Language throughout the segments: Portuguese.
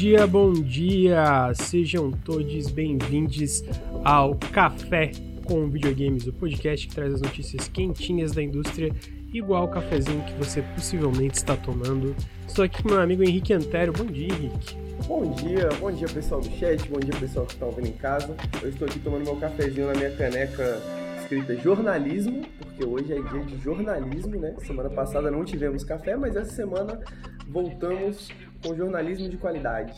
dia, bom dia! Sejam todos bem-vindos ao Café com Videogames, o podcast que traz as notícias quentinhas da indústria, igual o cafezinho que você possivelmente está tomando. Estou aqui com meu amigo Henrique Antero. Bom dia, Henrique. Bom dia, bom dia pessoal do chat, bom dia pessoal que está ouvindo em casa. Eu estou aqui tomando meu cafezinho na minha caneca escrita jornalismo, porque hoje é dia de jornalismo, né? Semana passada não tivemos café, mas essa semana voltamos com jornalismo de qualidade.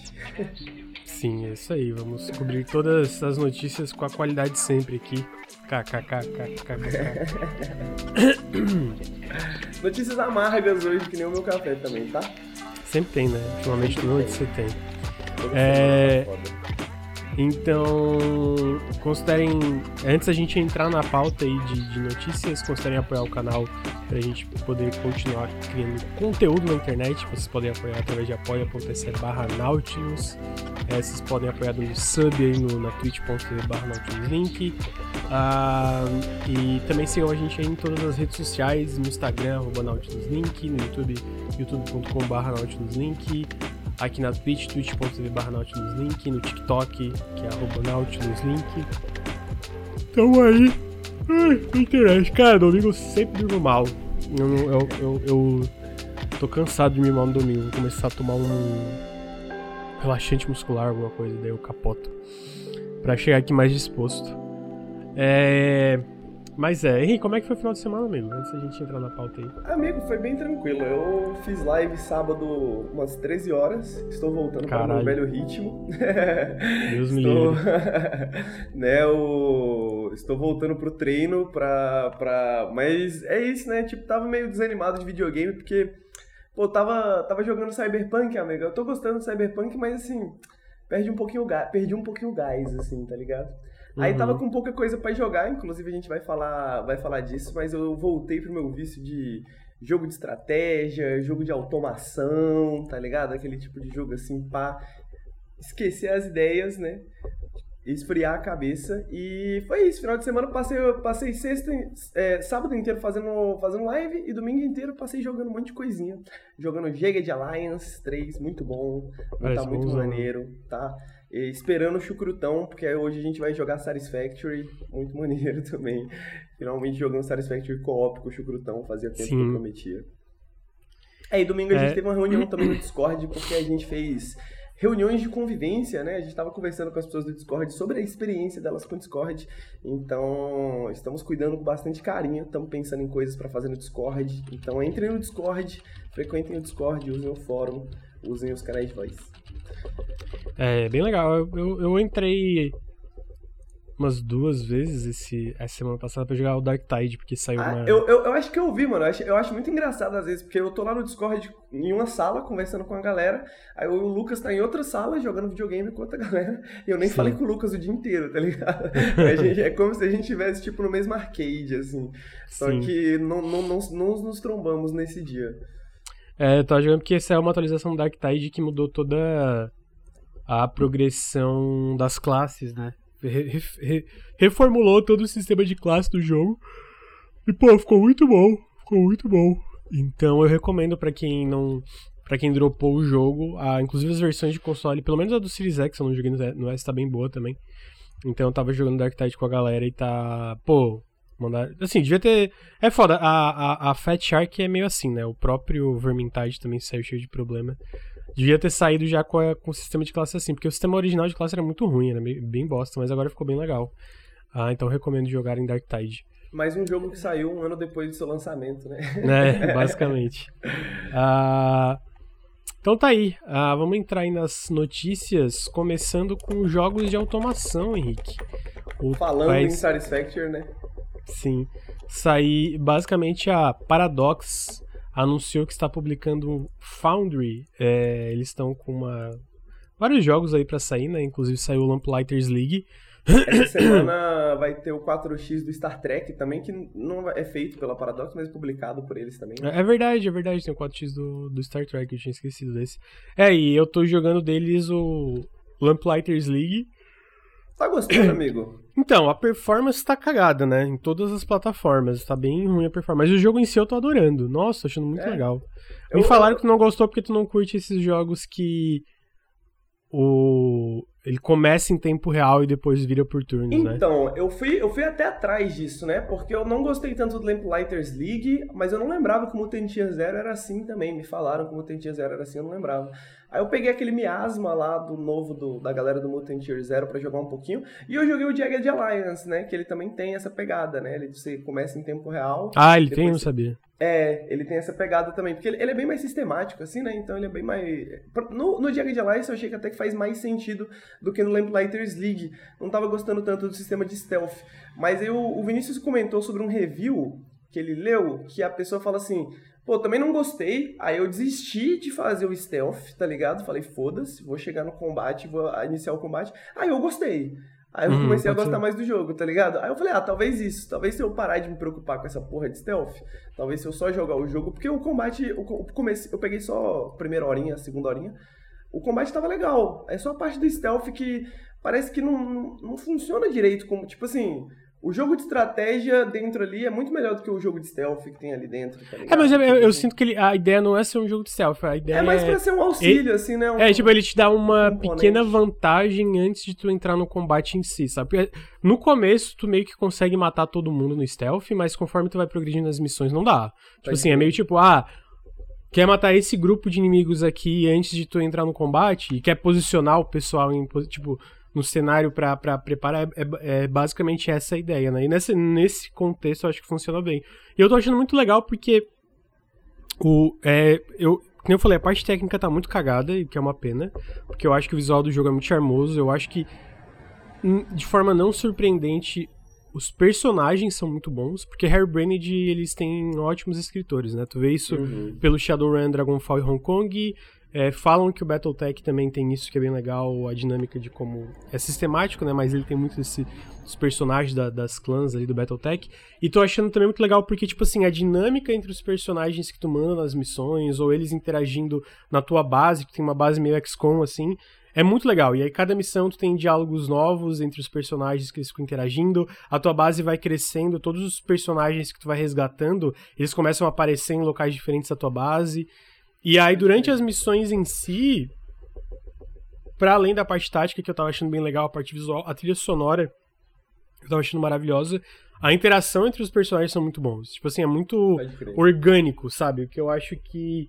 Sim, é isso aí. Vamos cobrir todas as notícias com a qualidade sempre aqui. KKKKKK. Notícias amargas hoje, que nem o meu café também, tá? Sempre tem, né? Ultimamente tudo onde você tem. É... Então, considerem, antes a gente entrar na pauta aí de, de notícias, considerem apoiar o canal para a gente poder continuar criando conteúdo na internet. Vocês podem apoiar através de apoia.se barra Nautilus. É, vocês podem apoiar dando sub aí no, na twitch.tv barra Nautilus Link. Ah, e também sigam a gente aí em todas as redes sociais, no Instagram, arroba Nautilus Link, no YouTube, youtube.com barra Nautilus Link aqui na Twitch, twitch.tv barra Nautilus Link, no TikTok, que é arroba Nautilus Link. Tamo aí. Ai, internet. Cara, domingo sempre durmo mal. Eu, eu, eu, eu, tô cansado de me mal no domingo. Vou começar a tomar um relaxante muscular, alguma coisa, daí eu capoto. Pra chegar aqui mais disposto. É. Mas é, Henrique, como é que foi o final de semana, amigo? Antes da gente entrar na pauta aí. Amigo, foi bem tranquilo. Eu fiz live sábado umas 13 horas. Estou voltando Caralho. para o meu velho ritmo. Deus me livre. né, o... Estou voltando pro treino pra, pra. Mas é isso, né? Tipo, tava meio desanimado de videogame, porque. Pô, tava, tava jogando Cyberpunk, amigo. Eu tô gostando do Cyberpunk, mas assim. Perde um pouquinho gás, perdi um pouquinho o gás, assim, tá ligado? Uhum. Aí tava com pouca coisa para jogar, inclusive a gente vai falar, vai falar disso, mas eu voltei pro meu vício de jogo de estratégia, jogo de automação, tá ligado? Aquele tipo de jogo assim, pá, esquecer as ideias, né? Esfriar a cabeça. E foi isso. Final de semana passei, passei sexta, é, sábado inteiro fazendo, fazendo live e domingo inteiro passei jogando um monte de coisinha. Jogando Jagged Alliance 3, muito bom. Parece tá muito bom, maneiro, tá? Esperando o chucrutão, porque hoje a gente vai jogar Satisfactory, muito maneiro também. Finalmente jogando Satisfactory co-op com o chucrutão, fazia tempo Sim. que eu prometia. É, e domingo a gente é... teve uma reunião também no Discord, porque a gente fez reuniões de convivência, né? A gente estava conversando com as pessoas do Discord sobre a experiência delas com o Discord. Então, estamos cuidando com bastante carinho, estamos pensando em coisas para fazer no Discord. Então, entrem no Discord, frequentem o Discord, usem o fórum, usem os canais de voz. É bem legal. Eu, eu, eu, entrei umas duas vezes esse, essa semana passada pra jogar o Dark Tide, porque saiu ah, uma. Eu, eu, eu, acho que eu vi, mano. Eu acho, eu acho muito engraçado às vezes, porque eu tô lá no Discord em uma sala conversando com a galera, aí o Lucas tá em outra sala jogando videogame com outra galera, e eu nem Sim. falei com o Lucas o dia inteiro, tá ligado? gente, é como se a gente estivesse, tipo, no mesmo arcade, assim. Só Sim. que não, não, não, não nos trombamos nesse dia. É, eu tava jogando porque essa é uma atualização do Dark Tide que mudou toda a progressão das classes, né? Re, re, reformulou todo o sistema de classe do jogo. E, pô, ficou muito bom. Ficou muito bom. Então eu recomendo para quem não. para quem dropou o jogo, a, inclusive as versões de console, pelo menos a do Series X, eu não joguei no S, tá bem boa também. Então eu tava jogando Dark Tide com a galera e tá. Pô, mandar. Assim, devia ter. É foda, a, a, a Fat Shark é meio assim, né? O próprio Vermintide também saiu cheio de problema. Devia ter saído já com, a, com o sistema de classe assim, porque o sistema original de classe era muito ruim, era bem bosta, mas agora ficou bem legal. Ah, então recomendo jogar em Dark Tide. Mais um jogo que saiu um ano depois do seu lançamento, né? É, basicamente. ah, então tá aí. Ah, vamos entrar aí nas notícias, começando com jogos de automação, Henrique. O Falando em Satisfactory, né? Sim. Sair basicamente a Paradox anunciou que está publicando Foundry. É, eles estão com uma vários jogos aí para sair, né? Inclusive saiu o Lamplighters League. Essa semana vai ter o 4x do Star Trek também, que não é feito pela Paradox, mas é publicado por eles também. Né? É verdade, é verdade, tem o 4x do, do Star Trek, eu tinha esquecido desse. É, e eu tô jogando deles o Lamplighters League. Tá gostando, amigo? Então, a performance tá cagada, né? Em todas as plataformas. Tá bem ruim a performance. Mas o jogo em si eu tô adorando. Nossa, achando muito é. legal. Me eu, falaram que tu não gostou porque tu não curte esses jogos que o ele começa em tempo real e depois vira por turnos, então, né? Então, eu fui, eu fui até atrás disso, né? Porque eu não gostei tanto do Lamplighters League, mas eu não lembrava que o Mutant Year Zero era assim também. Me falaram que o Mutant Year Zero era assim, eu não lembrava. Aí eu peguei aquele miasma lá do novo do, da galera do Mutant Year Zero pra jogar um pouquinho. E eu joguei o Jagged Alliance, né? Que ele também tem essa pegada, né? Ele, você começa em tempo real. Ah, ele tem? Eu não sabia. É, ele tem essa pegada também, porque ele, ele, é bem mais sistemático, assim, né? Então ele é bem mais. No, no Jagged Alliance eu achei que até que faz mais sentido do que no Lamplighters League. Não tava gostando tanto do sistema de stealth. Mas aí o, o Vinícius comentou sobre um review que ele leu, que a pessoa fala assim: Pô, também não gostei, aí eu desisti de fazer o stealth, tá ligado? Falei, foda-se, vou chegar no combate, vou iniciar o combate. Aí eu gostei. Aí eu hum, comecei a gostar ser. mais do jogo, tá ligado? Aí eu falei, ah, talvez isso, talvez se eu parar de me preocupar com essa porra de stealth, talvez se eu só jogar o jogo, porque o combate, o, comecei, eu peguei só a primeira horinha, a segunda horinha, o combate tava legal, é só a parte do stealth que parece que não, não, não funciona direito, como, tipo assim, o jogo de estratégia dentro ali é muito melhor do que o jogo de stealth que tem ali dentro. Tá é, mas eu, eu, eu, sinto que ele, a ideia não é ser um jogo de stealth, a ideia é mais pra ser um auxílio, ele, assim, né? Um, é, tipo, ele te dá uma pequena vantagem antes de tu entrar no combate em si, sabe? No começo, tu meio que consegue matar todo mundo no stealth, mas conforme tu vai progredindo nas missões, não dá. Tipo assim, é meio tipo, ah, quer matar esse grupo de inimigos aqui antes de tu entrar no combate e quer posicionar o pessoal em, tipo no cenário para preparar, é, é, é, basicamente essa a ideia, né? E nesse, nesse contexto eu acho que funciona bem. E eu tô achando muito legal porque o, é, eu, como eu falei, a parte técnica tá muito cagada, e que é uma pena, porque eu acho que o visual do jogo é muito charmoso, eu acho que hum, de forma não surpreendente os personagens são muito bons, porque Harry Brennedy, eles têm ótimos escritores, né? Tu vê isso uhum. pelo Shadowrun, Dragonfall e Hong Kong, é, falam que o Battletech também tem isso que é bem legal, a dinâmica de como é sistemático, né? Mas ele tem muito esse, personagens da, das clãs ali do Battletech. E tô achando também muito legal porque, tipo assim, a dinâmica entre os personagens que tu manda nas missões, ou eles interagindo na tua base, que tem uma base meio XCOM, assim, é muito legal. E aí, cada missão tu tem diálogos novos entre os personagens que eles ficam interagindo. A tua base vai crescendo, todos os personagens que tu vai resgatando, eles começam a aparecer em locais diferentes da tua base. E aí, durante as missões em si, para além da parte tática, que eu tava achando bem legal, a parte visual, a trilha sonora, eu tava achando maravilhosa. A interação entre os personagens são muito bons. Tipo assim, é muito orgânico, sabe? O que eu acho que.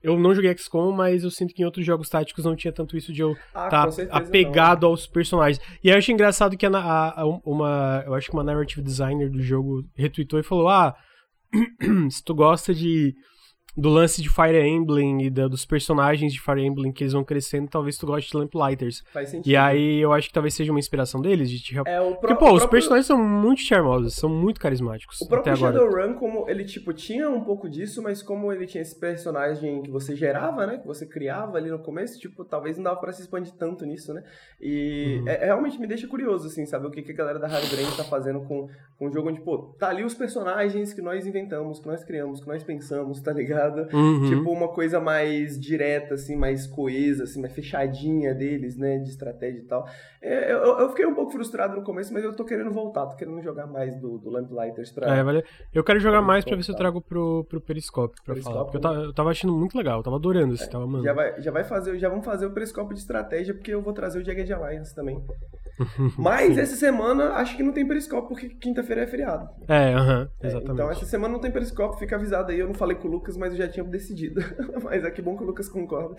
Eu não joguei XCOM, mas eu sinto que em outros jogos táticos não tinha tanto isso de eu ah, tá apegado não. aos personagens. E aí eu acho engraçado que a, a, a, uma. Eu acho que uma narrative designer do jogo retweetou e falou: Ah, se tu gosta de do lance de Fire Emblem e da, dos personagens de Fire Emblem que eles vão crescendo, talvez tu goste de Lamplighters. Faz sentido. E aí eu acho que talvez seja uma inspiração deles de te... É, o Porque, pô, os próprio... personagens são muito charmosos, são muito carismáticos. O próprio Shadowrun, como ele, tipo, tinha um pouco disso, mas como ele tinha esse personagem que você gerava, né, que você criava ali no começo, tipo, talvez não dava pra se expandir tanto nisso, né? E uhum. é, é, realmente me deixa curioso, assim, saber o que, que a galera da Hard Brain tá fazendo com, com o jogo onde, pô, tá ali os personagens que nós inventamos, que nós criamos, que nós pensamos, tá ligado? Uhum. Tipo, uma coisa mais direta, assim, mais coesa, assim, mais fechadinha deles, né? De estratégia e tal. É, eu, eu, fiquei um pouco frustrado no começo, mas eu tô querendo voltar, tô querendo jogar mais do, do Lamplighters pra. É, vale. Eu quero jogar mais pra ver se eu trago pro, pro Periscope pra Periscope, falar. Porque eu tava, eu tava achando muito legal, eu tava adorando esse, é, tava, mano. Já vai, já vai fazer, já vamos fazer o Periscope de estratégia, porque eu vou trazer o Jagged Alliance também. Mas essa semana acho que não tem Periscope, porque quinta-feira é feriado. É, aham, uh -huh, exatamente. então essa semana não tem Periscope, fica avisado aí. Eu não falei com o Lucas, mas eu já tinha decidido. mas é que bom que o Lucas concorda.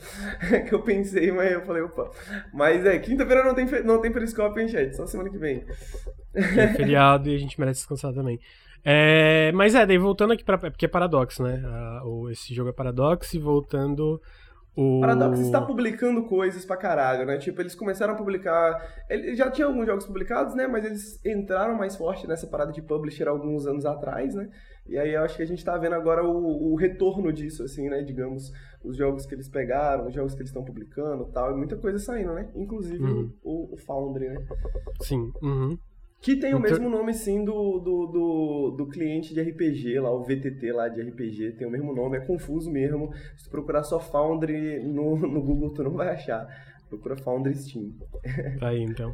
É que eu pensei, mas eu falei, opa. Mas é, quinta-feira não tem, não tem Periscope, hein, chat? Só semana que vem. É feriado e a gente merece descansar também. É, mas é, daí voltando aqui pra. Porque é Paradox, né? Uh, esse jogo é Paradox e voltando. O... Paradox está publicando coisas pra caralho, né? Tipo, eles começaram a publicar. Eles já tinham alguns jogos publicados, né? Mas eles entraram mais forte nessa parada de publisher alguns anos atrás, né? E aí eu acho que a gente tá vendo agora o, o retorno disso, assim, né? Digamos, os jogos que eles pegaram, os jogos que eles estão publicando tal. E muita coisa saindo, né? Inclusive uhum. o, o Foundry, né? Sim. Uhum. Que tem o mesmo nome, sim, do, do, do, do, cliente de RPG lá, o VTT lá de RPG, tem o mesmo nome, é confuso mesmo. Se tu procurar só Foundry no, no Google, tu não vai achar. Procura Foundry Steam. Tá aí, então.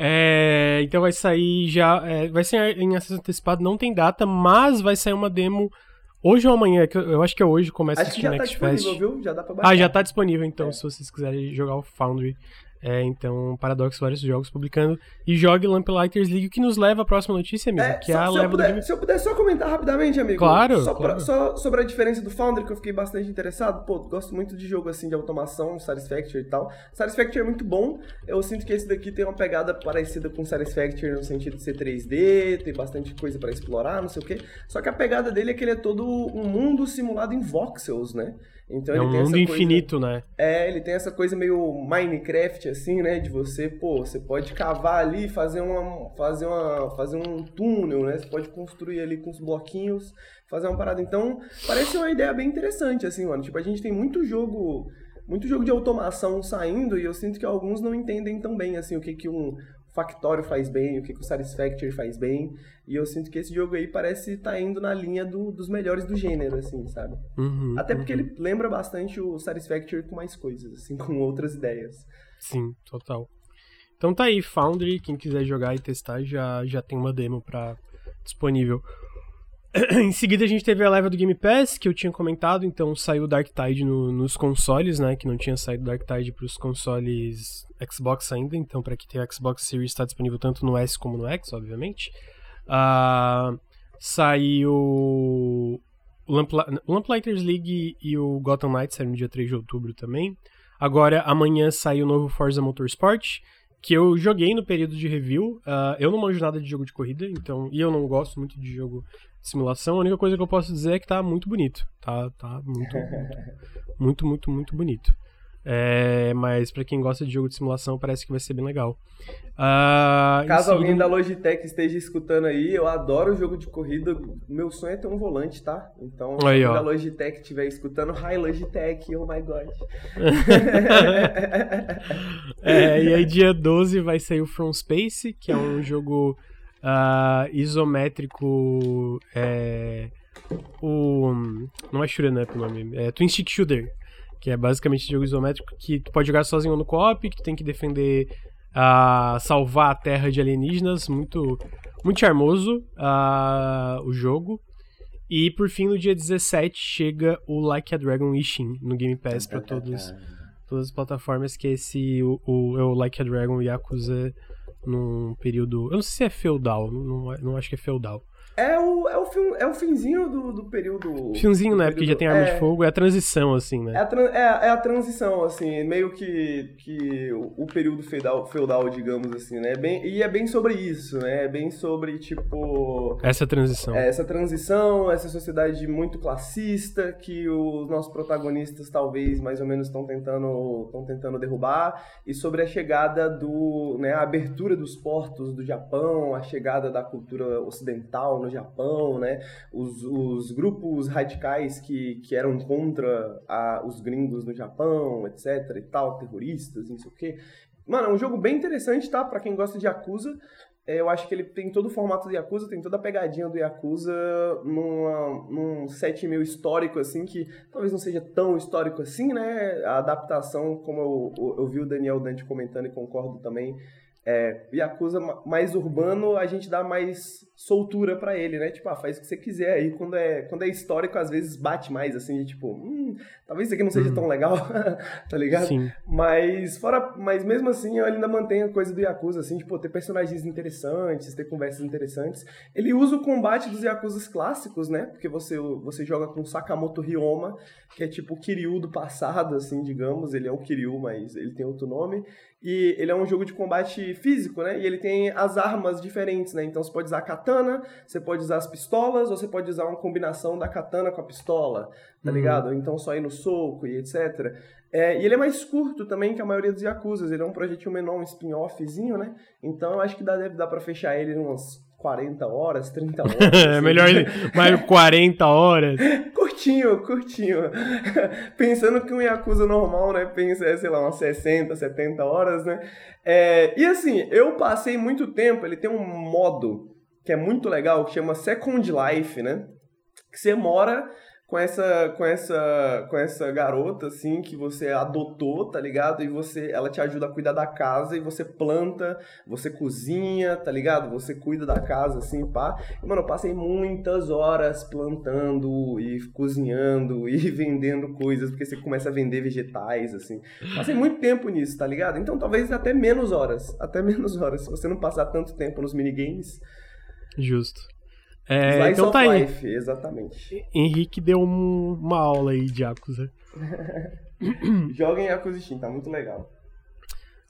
É, então vai sair já. É, vai ser em acesso antecipado, não tem data, mas vai sair uma demo hoje ou amanhã. Eu acho que é hoje, começa Acho que já tá tá Fest. Viu? Já dá pra baixar. Ah, já tá disponível, então, é. se vocês quiserem jogar o Foundry. É, então, Paradox vários jogos publicando. E jogue Lamplighters League, que nos leva à próxima notícia, amigo, É, que é só- a se, eu puder, se eu puder só comentar rapidamente, amigo. Claro, Só, pra- claro. só sobre a diferença do Foundry, que eu fiquei bastante interessado. Pô, gosto muito de jogo assim de automação, Satisfactory e tal. Satisfactory é muito bom. Eu sinto que esse daqui tem uma pegada parecida com Satisfactory no sentido de ser 3D, tem bastante coisa pra explorar, não sei o quê. Só que a pegada dele é que ele é todo um mundo simulado em voxels, né? Então É ele um tem mundo essa coisa- infinito, né? é, ele tem essa coisa meio Minecraft, assim, né? De você, pô, você pode cavar ali e fazer, uma, fazer, uma, fazer um túnel, né? Você pode construir ali com os bloquinhos, fazer uma parada. Então, parece uma ideia bem interessante, assim, mano. Tipo, a gente tem muito jogo. Muito jogo de automação saindo e eu sinto que alguns não entendem tão bem, assim, o que, que um Factório faz bem, o que, que o Satisfactory faz bem. E eu sinto que esse jogo aí parece estar indo na linha do- dos melhores do gênero, assim, sabe? Uhum, Até porque uhum. ele lembra bastante o Satisfactory com mais coisas, assim, com outras ideias. Sim, total. Então tá aí, Foundry, quem quiser jogar e testar já, já tem uma demo pra, disponível. em seguida a gente teve a leva do Game Pass, que eu tinha comentado, então saiu o Dark Tide no- nos consoles, né, que não tinha saído Dark Tide pros consoles Xbox ainda, então pra quem tem o Xbox Series está disponível tanto no S como no X, obviamente. Ah, saiu o Lampla- Lamplighters League e o Gotham Knights saíram no dia 3 de outubro também. Agora, amanhã sai o novo Forza Motorsport, que eu joguei no período de review. Ah, eu não manjo nada de jogo de corrida, então, e eu não gosto muito de jogo de simulação. A única coisa que eu posso dizer é que tá muito bonito. Tá, tá muito, muito, muito, muito, muito bonito. É, mas pra quem gosta de jogo de simulação, parece que vai ser bem legal. Em Caso alguém seguida- da Logitech esteja escutando aí, eu adoro jogo de corrida. Meu sonho é ter um volante, tá? Então, se alguém da Logitech estiver escutando, hi Logitech, oh my god. É, e aí dia 12 vai sair o From Space, que é um jogo ah, isométrico. É, o. Não é Shooter Up o nome, é Twin Stick Shooter. Que é basicamente jogo isométrico que tu pode jogar sozinho no co-op, que tu tem que defender. ah, salvar a terra de alienígenas. Muito, muito charmoso ah, o jogo. E por fim, no dia 17, chega o Like a Dragon Ishin no Game Pass pra todos todas as plataformas, que é esse o, o, é o Like a Dragon Yakuza num período. Eu não sei se é feudal, não, não acho que é feudal. É o, é o, fim, é o finzinho do, do período. Finzinho, do né? Porque já período- tem arma é, de fogo, é a transição, assim, É né? a, tran- é, é a transição, assim, meio que, que o, o período feudal, feudal, digamos assim, né? Bem, e é bem sobre isso, né? É bem sobre, tipo. Essa transição. É, essa transição, essa sociedade muito classista que os nossos protagonistas talvez mais ou menos estão tentando, tentando derrubar e sobre a chegada do, né, a abertura dos portos do Japão, a chegada da cultura ocidental no Japão, né, os, os grupos radicais que, que eram contra a, os gringos no Japão, etc e tal, terroristas, não sei o quê. Mano, é um jogo bem interessante, tá? Pra quem gosta de Yakuza. É, eu acho que ele tem todo o formato do Yakuza, tem toda a pegadinha do Yakuza numa, num set meio histórico, assim, que talvez não seja tão histórico assim, né? A adaptação, como eu, eu, vi o Daniel Dante comentando e concordo também, é, Yakuza ma- mais urbano, a gente dá mais soltura pra ele, né? Tipo, ah, faz o que você quiser aí. Quando é, quando é histórico, às vezes bate mais, assim, de tipo, hum, talvez isso aqui não seja Uhum. tão legal, tá ligado? Sim. Mas fora, mas mesmo assim, ele ainda mantém a coisa do Yakuza, assim, tipo, ter personagens interessantes, ter conversas interessantes. Ele usa o combate dos Yakuzas clássicos, né? Porque você, você joga com Sakamoto Ryoma, que é tipo o Kiryu do passado, assim, digamos. Ele é o Kiryu, mas ele tem outro nome. E ele é um jogo de combate físico, né? E ele tem as armas diferentes, né? Então você pode usar a katana, você pode usar as pistolas, ou você pode usar uma combinação da katana com a pistola, tá Uhum. ligado? Ou então só ir no soco e etc. É, e ele é mais curto também que a maioria dos Yakuzas. Ele é um projetinho menor, um spin-offzinho, né? Então eu acho que dá, deve dar pra fechar ele em umas 40 horas, 30 horas. é assim. melhor mais 40 horas. Curtinho, curtinho. Pensando que um Yakuza normal, né? Pensa, é, sei lá, umas 60, 70 horas, né? É, e assim, eu passei muito tempo, ele tem um modo que é muito legal, que chama Second Life, né? Que você mora com essa com essa com essa garota assim que você adotou, tá ligado? E você ela te ajuda a cuidar da casa e você planta, você cozinha, tá ligado? Você cuida da casa assim, pá. E, mano, eu passei muitas horas plantando e cozinhando e vendendo coisas, porque você começa a vender vegetais assim. Passei muito tempo nisso, tá ligado? Então talvez até menos horas, até menos horas, se você não passar tanto tempo nos minigames. Justo. É, então tá life, aí. exatamente. Henrique deu um, uma aula aí de Yakuza. Joguem Yakuza Steam, tá muito legal.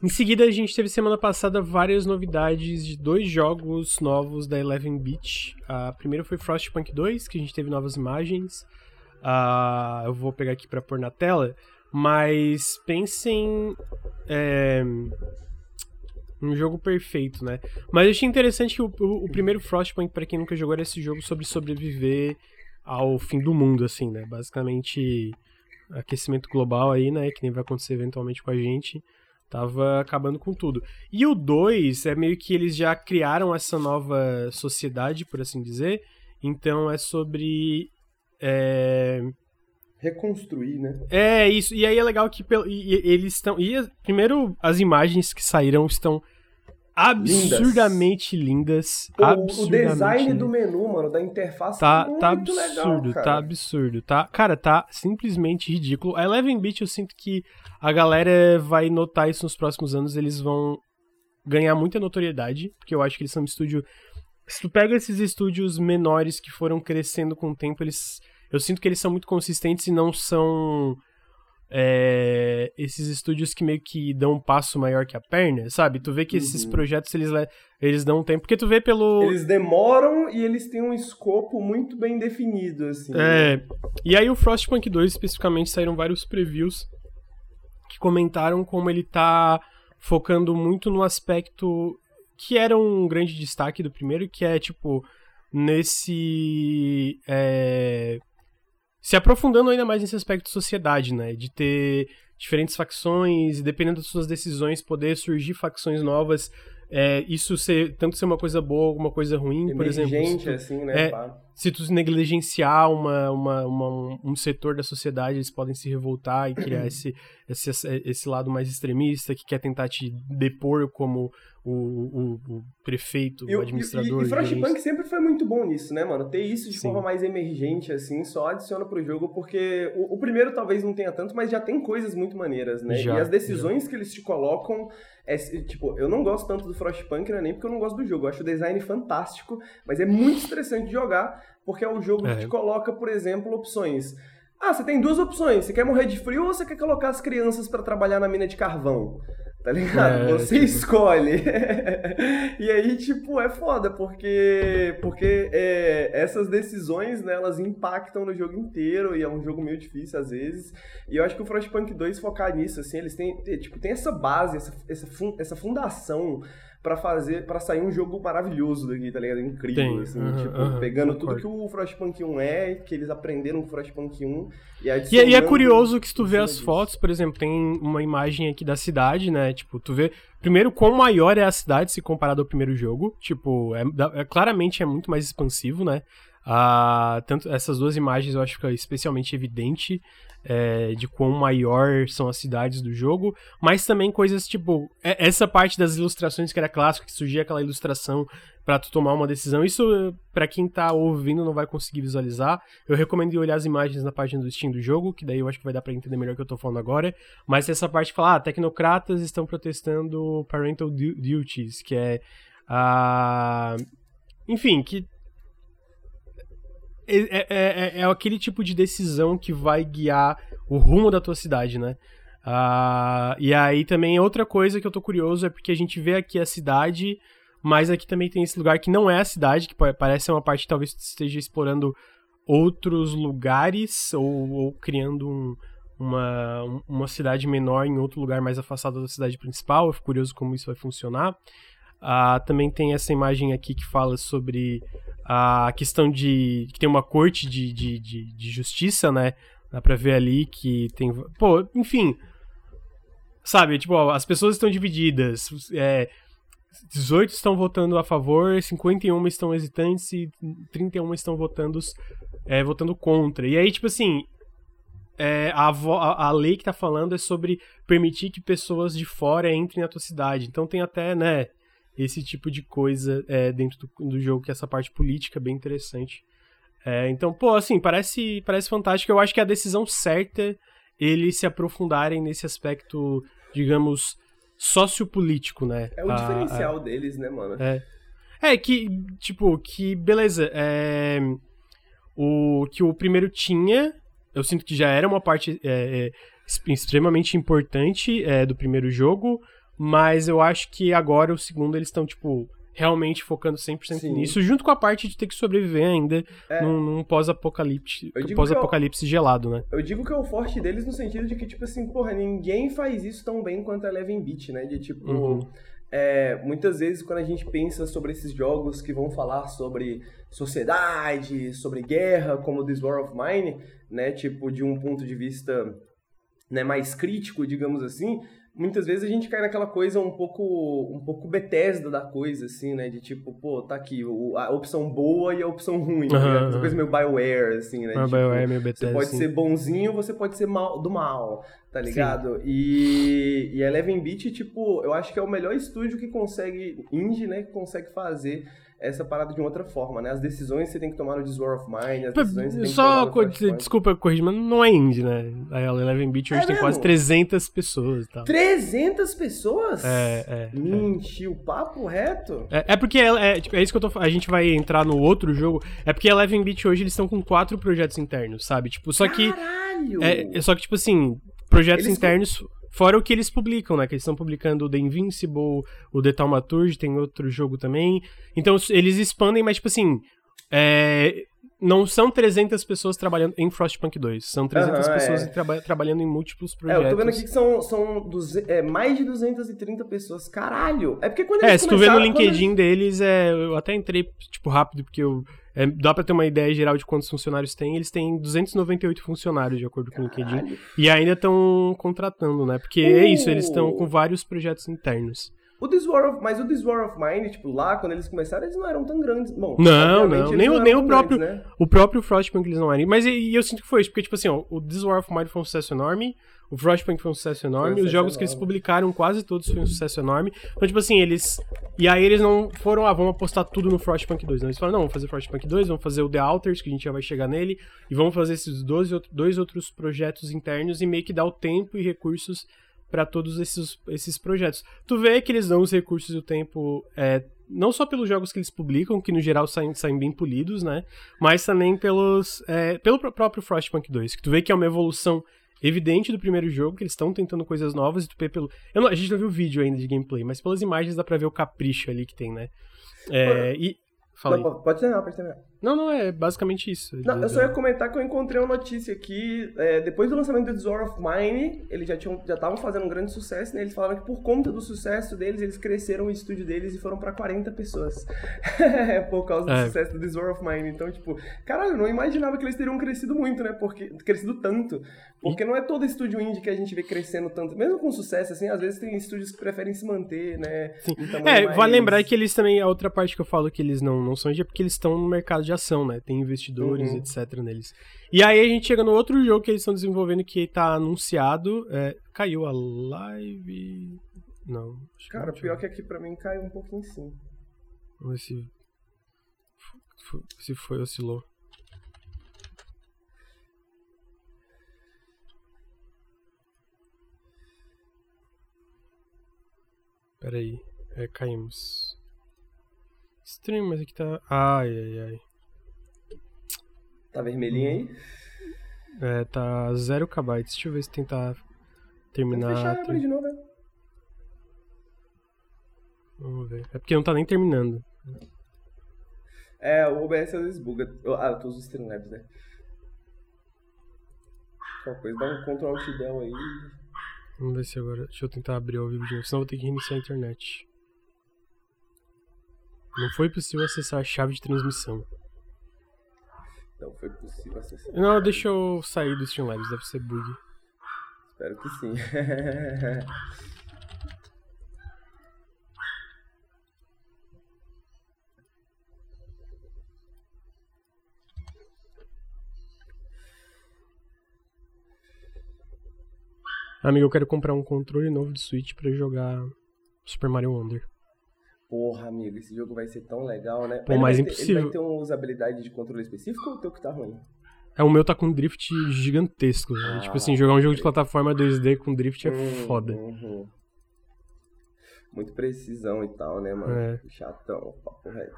Em seguida, a gente teve semana passada várias novidades de dois jogos novos da Eleven Beach. A primeira foi Frostpunk 2, que a gente teve novas imagens. Uh, eu vou pegar aqui para pôr na tela. Mas pensem. É, um jogo perfeito, né? Mas eu achei interessante que o, o, o primeiro Frostpunk, para quem nunca jogou, era esse jogo sobre sobreviver ao fim do mundo, assim, né? Basicamente, aquecimento global aí, né? Que nem vai acontecer eventualmente com a gente. Tava acabando com tudo. E o 2 é meio que eles já criaram essa nova sociedade, por assim dizer. Então é sobre. É... Reconstruir, né? É, isso. E aí é legal que eles estão. E primeiro, as imagens que saíram estão absurdamente lindas. O, absurdamente o design lindas. do menu, mano, da interface tá, é tá absurdo, legal, tá absurdo, tá? Cara, tá simplesmente ridículo. A Eleven Beat eu sinto que a galera vai notar isso nos próximos anos, eles vão ganhar muita notoriedade, porque eu acho que eles são um estúdio se tu pega esses estúdios menores que foram crescendo com o tempo, eles eu sinto que eles são muito consistentes e não são é, esses estúdios que meio que dão um passo maior que a perna, sabe? Tu vê que esses uhum. projetos eles, eles dão um tempo. Porque tu vê pelo. Eles demoram e eles têm um escopo muito bem definido, assim. É. Né? E aí o Frostpunk 2 especificamente saíram vários previews que comentaram como ele tá focando muito no aspecto que era um grande destaque do primeiro, que é tipo nesse é, se aprofundando ainda mais nesse aspecto de sociedade, né? De ter diferentes facções e dependendo das suas decisões poder surgir facções novas é, isso ser tanto ser uma coisa boa uma coisa ruim, por exemplo. Tu, assim, né? É, se tu negligenciar uma, uma, uma, um setor da sociedade, eles podem se revoltar e criar esse, esse, esse lado mais extremista que quer tentar te depor como o, o, o prefeito, e, o administrador. E, e, e Frostpunk sempre foi muito bom nisso, né, mano? Ter isso de Sim. forma mais emergente, assim, só adiciona pro jogo, porque o, o, primeiro talvez não tenha tanto, mas já tem coisas muito maneiras, né? Já, e as decisões já. que eles te colocam é, tipo, eu não gosto tanto do Frostpunk, né? Nem porque eu não gosto do jogo. Eu acho o design fantástico, mas é muito estressante de jogar, porque é um jogo é. que te coloca, por exemplo, opções. Ah, você tem duas opções. Você quer morrer de frio ou você quer colocar as crianças para trabalhar na mina de carvão? Tá ligado? É, você tipo... escolhe. e aí, tipo, é foda, porque, porque é, essas decisões, né, elas impactam no jogo inteiro e é um jogo meio difícil às vezes. E eu acho que o Frostpunk 2 focar nisso, assim, eles têm, tipo, tem essa base, essa, essa, essa fundação para fazer, para sair um jogo maravilhoso daqui, tá ligado? Incrível, Tem. assim, uhum, tipo, uhum, pegando tudo que o Frostpunk 1 é, que eles aprenderam com o Frostpunk 1 e adicionando... E, e é curioso que se tu vê as fotos, por exemplo, tem uma imagem aqui da cidade, né? Tipo, tu vê primeiro quão maior é a cidade se comparado ao primeiro jogo, tipo, é, é claramente é muito mais expansivo, né? Ah, tanto essas duas imagens eu acho que é especialmente evidente é, de quão maior são as cidades do jogo, mas também coisas tipo é, essa parte das ilustrações que era clássico, que surgia aquela ilustração para tu tomar uma decisão. Isso para quem tá ouvindo não vai conseguir visualizar. Eu recomendo olhar as imagens na página do Steam do jogo, que daí eu acho que vai dar para entender melhor o que eu tô falando agora. Mas essa parte fala, ah, tecnocratas estão protestando parental duties, que é a enfim, que é, é, é, é, aquele tipo de decisão que vai guiar o rumo da tua cidade, né? Uh, e aí também outra coisa que eu tô curioso é porque a gente vê aqui a cidade, mas aqui também tem esse lugar que não é a cidade, que parece ser uma parte que talvez esteja explorando outros lugares ou, ou criando um, uma, uma cidade menor em outro lugar mais afastado da cidade principal. Eu fico curioso como isso vai funcionar. Uh, também tem essa imagem aqui que fala sobre a questão de que tem uma corte de, de, de, de, justiça, né? Dá pra ver ali que tem. Pô, enfim. Sabe, tipo, ó, as pessoas estão divididas. É, 18 estão votando a favor, 51 estão hesitantes e 31 estão votando, é, votando contra. E aí, tipo assim, é, a, a, a, lei que tá falando é sobre permitir que pessoas de fora entrem na tua cidade. Então tem até, né, esse tipo de coisa é, dentro do, do, jogo, que é essa parte política bem interessante. É, então, pô, assim, parece, parece fantástico. Eu acho que é a decisão certa eles se aprofundarem nesse aspecto, digamos, sociopolítico, né? É o a, diferencial a, deles, né, mano? É. É, que, tipo, que, beleza, é, o que o primeiro tinha, eu sinto que já era uma parte é, é, extremamente importante é, do primeiro jogo, mas eu acho que agora o segundo eles estão, tipo, realmente focando 100% Sim. nisso, junto com a parte de ter que sobreviver ainda é. num, num pós-apocalipse pós -apocalipse gelado, né? Eu digo que é o forte deles no sentido de que, tipo assim, porra, ninguém faz isso tão bem quanto a Eleven Beat, né? De tipo. Uhum. É, muitas vezes quando a gente pensa sobre esses jogos que vão falar sobre sociedade, sobre guerra, como This War of Mine, né, tipo de um ponto de vista né, mais crítico, digamos assim, muitas vezes a gente cai naquela coisa um pouco um pouco Bethesda da coisa, assim, né? De tipo, pô, tá aqui a opção boa e a opção ruim. Uhum, Essa coisa meio Bioware, assim, né? Ah, tipo, Bioware, meio Bethesda, você pode ser bonzinho, você pode ser mal, do mal, tá ligado? E, e Eleven Beat, tipo, eu acho que é o melhor estúdio que consegue, indie, né? Que consegue fazer essa parada de uma outra forma, né? As decisões você tem que tomar no This War of Mine, as decisões você tem Só que tomar no Desculpa corrigir, mas não é indie, né? A Eleven Beat hoje é tem mesmo? quase 300 pessoas e tal. 300 pessoas? É, é. Mentiu, é. papo reto? É, é porque é, é, tipo, é, isso que eu tô A gente vai entrar no outro jogo. É porque a Eleven Beat hoje eles estão com quatro projetos internos, sabe? Tipo, só que. Caralho! É, só que, tipo assim, projetos eles internos. Fora o que eles publicam, né? Que eles estão publicando o The Invincible, o The Thaumaturge, tem outro jogo também. Então, eles expandem, mas, tipo assim. É, não são 300 pessoas trabalhando em Frostpunk 2. São 300 uhum, pessoas é. traba trabalhando em múltiplos projetos. É, eu tô vendo aqui que são, são é, mais de 230 pessoas. Caralho! É porque quando eles É, se tu vê no LinkedIn eles... deles, é, eu até entrei, tipo, rápido, porque eu é, dá pra ter uma ideia geral de quantos funcionários tem. Eles têm 298 funcionários, de acordo com o LinkedIn. E ainda estão contratando, né? Porque uh. é isso, eles estão com vários projetos internos. O This War of, mas o This War of Mine, tipo, lá, quando eles começaram, eles não eram tão grandes. Bom, não, não, nem, não nem o próprio. Grandes, né? O próprio Frostpunk eles não eram. Mas e, e, eu sinto que foi isso, porque, tipo assim, ó, o This War of Mine foi um sucesso enorme. O Frostpunk foi um sucesso enorme. Um os jogos enorme. que eles publicaram, quase todos, foi um sucesso enorme. Então, tipo assim, eles. E aí eles não foram, ah, vamos apostar tudo no Frostpunk 2. Não, eles falaram, não, vamos fazer Frostpunk 2, vamos fazer o The Alters, que a gente já vai chegar nele. E vamos fazer esses dois, dois outros projetos internos e meio que dar o tempo e recursos para todos esses, esses projetos. Tu vê que eles dão os recursos e o tempo. É, não só pelos jogos que eles publicam, que no geral saem, saem bem polidos, né? Mas também pelos, é, pelo próprio Frostpunk 2, que tu vê que é uma evolução evidente do primeiro jogo, que eles estão tentando coisas novas, e tu vê pelo. Não, a gente não viu o vídeo ainda de gameplay, mas pelas imagens dá pra ver o capricho ali que tem, né? É, e. Fala não, pode terminar, pode terminar. Não, não, é basicamente isso. Não, eu só ia comentar que eu encontrei uma notícia aqui, é, depois do lançamento do War of Mine, eles já estavam fazendo um grande sucesso, né? Eles falaram que por conta do sucesso deles, eles cresceram o estúdio deles e foram pra 40 pessoas. por causa do é. sucesso do War of Mine. Então, tipo, caralho, eu não imaginava que eles teriam crescido muito, né? Porque, crescido tanto. Porque e... não é todo estúdio indie que a gente vê crescendo tanto. Mesmo com sucesso, assim, às vezes tem estúdios que preferem se manter, né? Sim. É, mais... vale lembrar que eles também, a outra parte que eu falo que eles não, não são indie é porque eles estão no mercado de ação, né? Tem investidores, uhum. etc. neles. E aí a gente chega no outro jogo que eles estão desenvolvendo que tá anunciado. É, caiu a live. Não. Cara, pior que aqui pra mim caiu um pouquinho sim. Vamos ver se. Se foi, oscilou. Pera aí. É, caímos. Estranho, mas aqui tá. Ai, ai, ai. Tá vermelhinho aí? É, tá 0 KB. Deixa eu ver se tentar terminar. Fechar, tem... de novo, né? Vamos ver. É porque não tá nem terminando. É, o OBS às vezes buga. Ah, eu tô usando Streamlabs, né? Qualquer coisa, dá um Ctrl Alt Del aí. Vamos ver se agora. Deixa eu tentar abrir o vivo de novo, senão eu vou ter que reiniciar a internet. Não foi possível acessar a chave de transmissão. Não foi possível acessar. Não, deixa eu sair do Steam Labs, deve ser bug. Espero que sim. Amigo, eu quero comprar um controle novo de Switch para jogar Super Mario Wonder. Porra, amigo, esse jogo vai ser tão legal, né? Pô, ele mas vai ter- impossível. Ele vai ter uma usabilidade de controle específico ou o teu que tá ruim? É, o meu tá com drift gigantesco. né? Ah, tipo assim, jogar um jogo de ok. plataforma 2D com drift é Hum, foda. uhum. Muito precisão e tal, né, mano? É. Chatão, papo reto.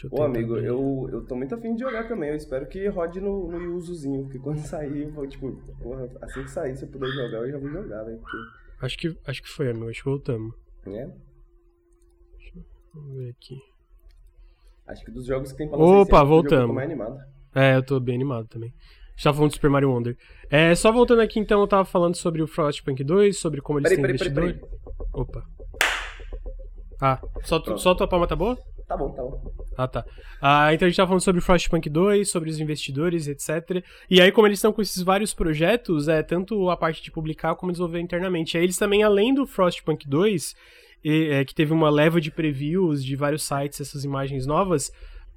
Tentar amigo, eu, eu tô muito afim de jogar também. Eu espero que rode no, no Yuzuzinho, porque quando sair, eu vou, tipo, porra, assim que sair, se eu puder jogar, eu já vou jogar, velho. Porque, Acho que, acho que foi, amigo. Acho que voltamos. né? Vamos ver aqui. Acho que dos jogos que tem pra Opa, eu voltamos. animado. É, eu tô bem animado também. A gente tava falando de Super Mario Wonder. É, só voltando aqui, então, eu tava falando sobre o Frostpunk 2, sobre como eles Peraí, têm peraí, investidor. peraí. Opa. Ah, só, tu, só tua palma tá boa? Tá bom, tá bom. Ah, tá. Ah, então a gente tava falando sobre o Frostpunk 2, sobre os investidores, etc. E aí, como eles estão com esses vários projetos, é tanto a parte de publicar como desenvolver internamente. Aí eles também, além do Frostpunk 2, e, é, que teve uma leva de previews de vários sites, essas imagens novas,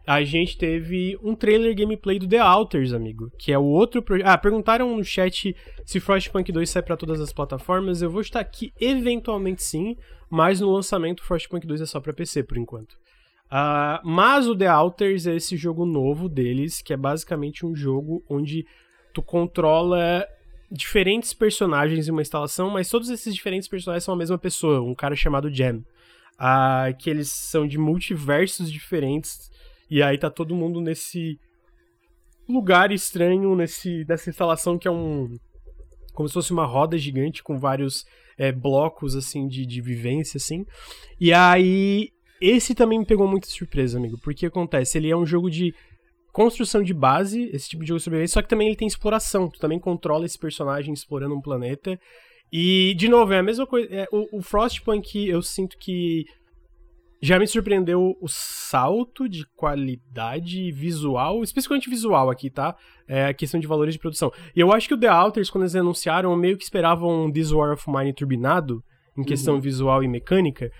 a gente teve um trailer gameplay do The Alters, amigo, que é o outro projeto. Ah, perguntaram no chat se Frostpunk 2 sai pra todas as plataformas. Eu vou estar aqui eventualmente sim, mas no lançamento Frostpunk 2 é só pra PC por enquanto. Ah, mas o The Alters é esse jogo novo deles, que é basicamente um jogo onde tu controla diferentes personagens em uma instalação, mas todos esses diferentes personagens são a mesma pessoa, um cara chamado Jam. Ah, que eles são de multiversos diferentes, e aí tá todo mundo nesse lugar estranho, nesse, nessa instalação que é um. como se fosse uma roda gigante com vários é, blocos, assim, de, de vivência, assim. E aí esse também me pegou muita surpresa, amigo, porque acontece, ele é um jogo de construção de base, esse tipo de jogo de sobrevivência, só que também ele tem exploração, tu também controla esse personagem explorando um planeta. E, de novo, é a mesma coisa, é, o, o Frostpunk eu sinto que já me surpreendeu o salto de qualidade visual, especificamente visual aqui, tá? É a questão de valores de produção. E eu acho que o The Alters, quando eles anunciaram, meio que esperavam um This War of Mine turbinado, em questão visual e mecânica,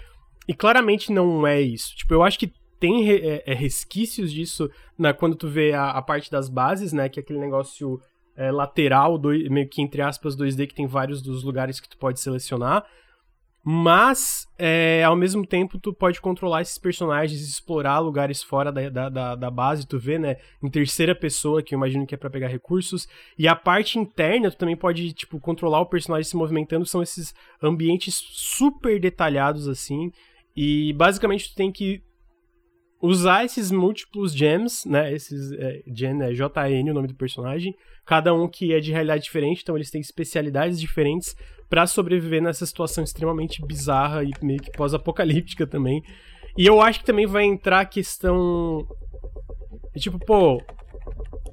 e claramente não é isso. Tipo, eu acho que tem re- é, é, resquícios disso na, quando tu vê a, a parte das bases, né? Que é aquele negócio é, lateral, doi- meio que entre aspas 2D, que tem vários dos lugares que tu pode selecionar. Mas, é, ao mesmo tempo, tu pode controlar esses personagens, explorar lugares fora da, da, da, base, tu vê, né? Em terceira pessoa, que eu imagino que é pra pegar recursos. E a parte interna, tu também pode, tipo, controlar o personagem se movimentando. São esses ambientes super detalhados, assim. E, basicamente, tu tem que usar esses múltiplos gems, né? Esses é, gem é JN, o nome do personagem, cada um que é de realidade diferente, então eles têm especialidades diferentes pra sobreviver nessa situação extremamente bizarra e meio que pós-apocalíptica também. E eu acho que também vai entrar a questão tipo, pô,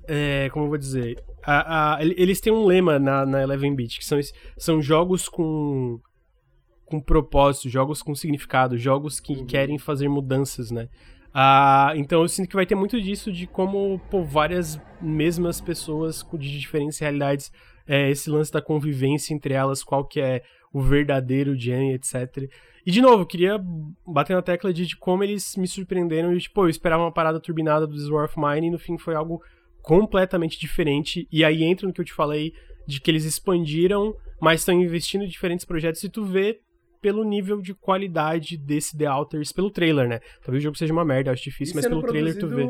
é, como eu vou dizer, a- a- eles têm um lema na, na Eleven Beat, que são, são jogos com com propósito, jogos com significado, jogos que querem fazer mudanças, né? Ah, então eu sinto que vai ter muito disso de como pô, várias mesmas pessoas de diferentes realidades, é, esse lance da convivência entre elas, qual que é o verdadeiro Jen, etc. E de novo, queria bater na tecla de, de como eles me surpreenderam de tipo, eu esperava uma parada turbinada do This Mine e no fim foi algo completamente diferente. E aí entra no que eu te falei de que eles expandiram, mas estão investindo em diferentes projetos e tu vê pelo nível de qualidade desse The Alters pelo trailer, né? Talvez o jogo seja uma merda, acho difícil, E mas pelo trailer tu vê.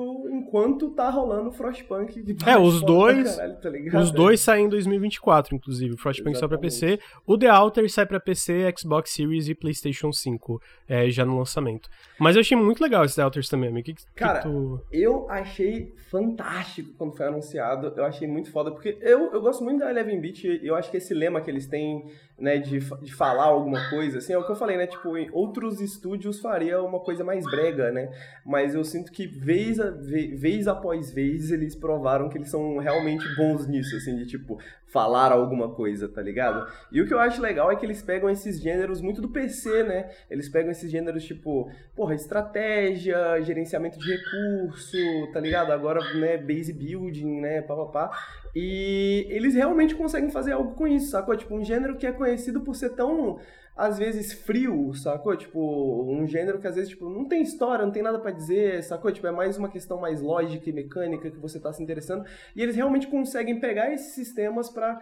Enquanto tá rolando o Frostpunk. que É, os dois- caralho, tá? Os dois saem em 2024, inclusive. O Frostpunk só pra PC. O The Alter sai pra PC, Xbox Series e PlayStation 5, é, já no lançamento. Mas eu achei muito legal esse The Alters também, amigo. Que, que Cara, tu... Eu achei fantástico quando foi anunciado. Eu achei muito foda, porque eu, eu gosto muito da Eleven Beat. Eu acho que esse lema que eles têm, né, de, de falar alguma coisa, assim, é o que eu falei, né? Tipo, em outros estúdios faria uma coisa mais brega, né? Mas eu sinto que vez, a, vez após vez eles provaram que eles são realmente bons nisso, assim, de tipo, falar alguma coisa, tá ligado? E o que eu acho legal é que eles pegam esses gêneros muito do PC, né? Eles pegam esses gêneros tipo, porra, estratégia, gerenciamento de recurso, tá ligado? Agora, né, base building, né, papapá. E eles realmente conseguem fazer algo com isso, sacou? Tipo, um gênero que é conhecido por ser tão às vezes frio, sacou? Tipo, um gênero que às vezes tipo, não tem história, não tem nada para dizer, sacou? Tipo, é mais uma questão mais lógica e mecânica que você tá se interessando. E eles realmente conseguem pegar esses sistemas para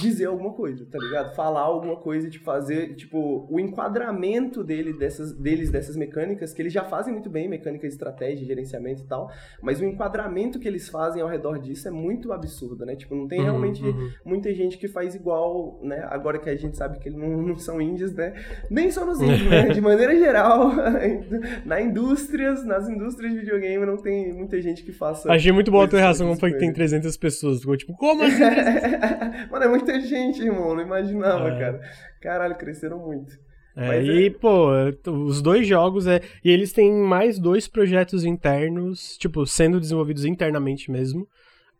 dizer alguma coisa, tá ligado? Falar alguma coisa tipo, fazer, tipo, o enquadramento dele dessas, deles dessas mecânicas, que eles já fazem muito bem, mecânica de estratégia, gerenciamento e tal, mas o enquadramento que eles fazem ao redor disso é muito absurdo, né? Tipo, não tem uhum, realmente uhum. muita gente que faz igual, né? Agora que a gente sabe que eles não, não são índios, né? Nem só nos índios, né? De maneira geral, na indústrias, nas indústrias de videogame não tem muita gente que faça. Achei muito boa a tua reação quando foi que tem 300 pessoas. Ficou tipo, como assim? Mano, é muita gente, irmão. Não imaginava, é. cara. Caralho, cresceram muito. É, e, é... pô, os dois jogos é. E eles têm mais dois projetos internos, tipo, sendo desenvolvidos internamente mesmo.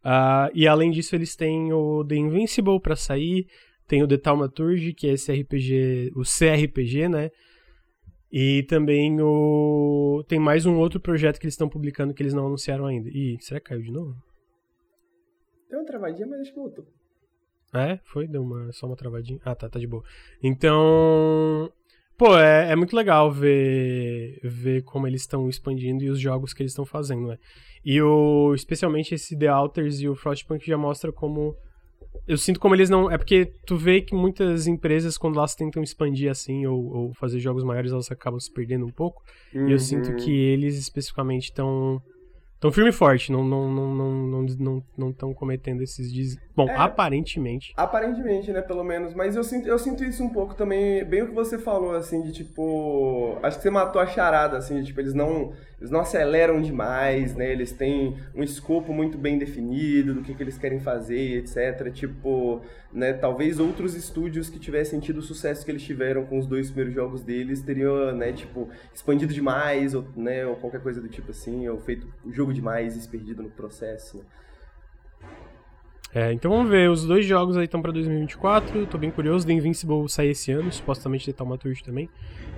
Uh, e além disso, eles têm o The Invincible pra sair. Tem o The Thaumaturgy, que é esse RPG, o CRPG, né? E também o. Tem mais um outro projeto que eles estão publicando que eles não anunciaram ainda. Ih, será que caiu de novo? Deu uma travadinha, mas acho que voltou. É? Foi? Deu uma, só uma travadinha? Ah, tá, tá de boa. Então. Pô, é, é muito legal ver, ver como eles estão expandindo e os jogos que eles estão fazendo, né? E o, especialmente esse The Alters e o Frostpunk já mostra como eu sinto como eles não. É porque tu vê que muitas empresas, quando elas tentam expandir assim, ou, ou fazer jogos maiores, elas acabam se perdendo um pouco. Uhum. E eu sinto uhum. que eles especificamente estão Estão firme e forte, não não não não não não estão cometendo esses des... Bom, é, aparentemente. Aparentemente, né, pelo menos, mas eu sinto eu sinto isso um pouco também, bem o que você falou assim de tipo, acho que você matou a charada assim, de, tipo, eles não eles não aceleram demais, né? Eles têm um escopo muito bem definido do que, que eles querem fazer, etc. Tipo, né? Talvez outros estúdios que tivessem tido o sucesso que eles tiveram com os dois primeiros jogos deles teriam, né? Tipo, expandido demais, ou, né? Ou qualquer coisa do tipo assim, ou feito o jogo demais e perdido no processo. Né? É, então vamos ver, os dois jogos aí estão pra 2024, tô bem curioso, The Invincible sai esse ano, supostamente The Thaumaturge também.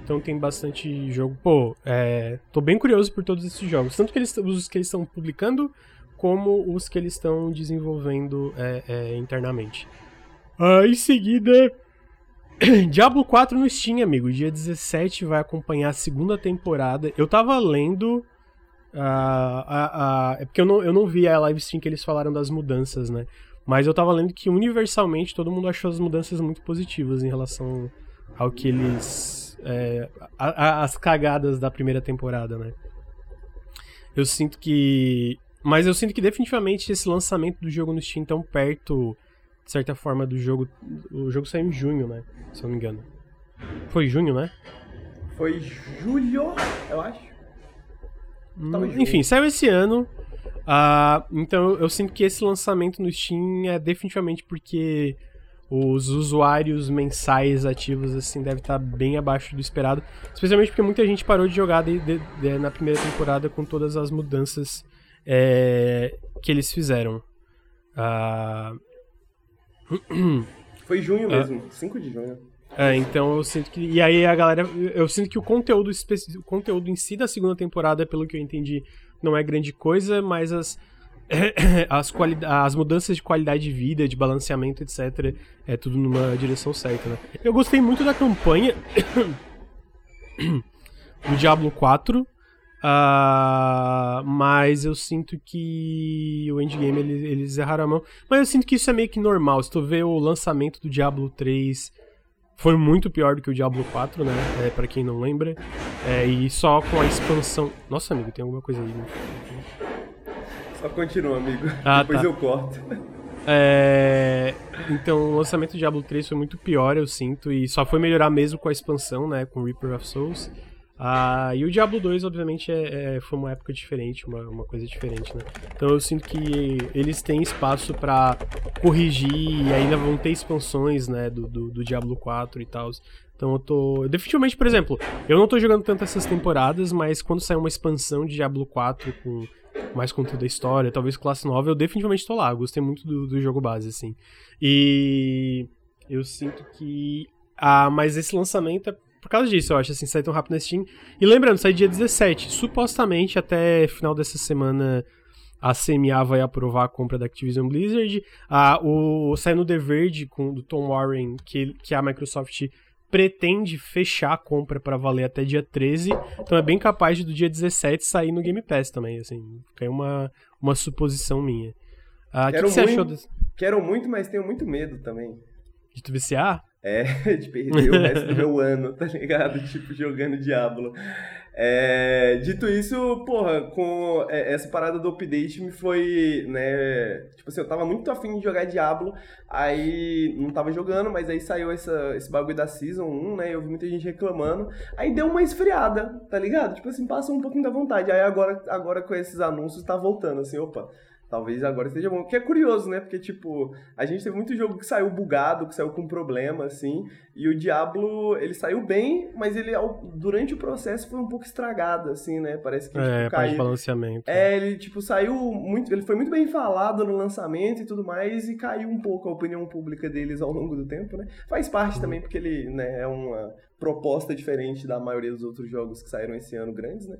Então tem bastante jogo. Pô, é, tô bem curioso por todos esses jogos. Tanto que eles, os que eles estão publicando, como os que eles estão desenvolvendo é, é, internamente. Ah, em seguida, Diablo 4 no Steam, amigo. Dia 17 vai acompanhar a segunda temporada. Eu tava lendo. Uh, uh, uh, é porque eu não, eu não vi a live stream que eles falaram das mudanças, né? Mas eu tava lendo que universalmente todo mundo achou as mudanças muito positivas em relação ao que eles é, a, a, as cagadas da primeira temporada, né? Eu sinto que. Mas eu sinto que definitivamente esse lançamento do jogo no Steam tão perto, de certa forma, do jogo. O jogo saiu em junho, né? Se eu não me engano. Foi junho, né? Foi julho, eu acho. Hum, enfim, saiu esse ano. Uh, então eu sinto que esse lançamento no Steam é definitivamente porque os usuários mensais ativos assim deve estar bem abaixo do esperado, especialmente porque muita gente parou de jogar de, de, de, na primeira temporada com todas as mudanças é, que eles fizeram. Uh... Foi junho ah. mesmo, 5 de junho. É, então eu sinto que. E aí a galera. Eu sinto que o conteúdo, o conteúdo em si da segunda temporada, pelo que eu entendi, não é grande coisa, mas as as, as mudanças de qualidade de vida, de balanceamento, etc. É tudo numa direção certa, né? Eu gostei muito da campanha do Diablo 4. Uh, ah, mas eu sinto que o endgame eles, eles erraram a mão. Mas eu sinto que isso é meio que normal. Se tu vê o lançamento do Diablo 3 foi muito pior do que o Diablo 4, né? É, para quem não lembra. É, e só com a expansão. Nossa, amigo, tem alguma coisa aí. Né? Só continua, amigo. Ah, Depois tá. eu corto. É... Então, o lançamento do Diablo 3 foi muito pior, eu sinto, e só foi melhorar mesmo com a expansão, né, com Reaper of Souls. Ah, e o Diablo 2, obviamente, é, é, foi uma época diferente, uma, uma coisa diferente, né? Então eu sinto que eles têm espaço para corrigir e ainda vão ter expansões, né, do, do, do Diablo 4 e tal. Então eu tô. Definitivamente, por exemplo, eu não tô jogando tanto essas temporadas, mas quando sair uma expansão de Diablo 4 com mais conteúdo da história, talvez classe nova, eu definitivamente tô lá. Eu gostei muito do, do jogo base, assim. E eu sinto que. Ah, mas esse lançamento é por causa disso, eu acho, assim, sai tão rápido na Steam. E lembrando, sai dia 17. Supostamente, até final dessa semana, a CMA vai aprovar a compra da Activision Blizzard. Ah, o, sai no The Verge, com, do Tom Warren, que, que a Microsoft pretende fechar a compra para valer até dia 13, então é bem capaz de do dia 17 sair no Game Pass também, assim, é uma, uma suposição minha. Ah, que, você muito, achou desse... Quero muito, mas tenho muito medo também. De tu viciar? É, de perder o resto do meu ano, tá ligado? Tipo, jogando Diablo. É, dito isso, porra, com essa parada do update me foi, né? Tipo assim, eu tava muito afim de jogar Diablo, aí não tava jogando, mas aí saiu essa, esse bagulho da Season 1, né? Eu vi muita gente reclamando. Aí deu uma esfriada, tá ligado? Tipo assim, passou um pouquinho da vontade. Aí agora, agora com esses anúncios tá voltando, assim, opa Talvez agora esteja bom. Que é curioso, né? Porque, tipo, a gente teve muito jogo que saiu bugado, que saiu com problema, assim. E o Diablo, ele saiu bem, mas ele, durante o processo, foi um pouco estragado, assim, né? Parece que, é, tipo, caiu... de balanceamento. É, ele, tipo, saiu muito... Ele foi muito bem falado no lançamento e tudo mais, e caiu um pouco a opinião pública deles ao longo do tempo, né? Faz parte uhum. também, porque ele, né, é uma proposta diferente da maioria dos outros jogos que saíram esse ano grandes, né?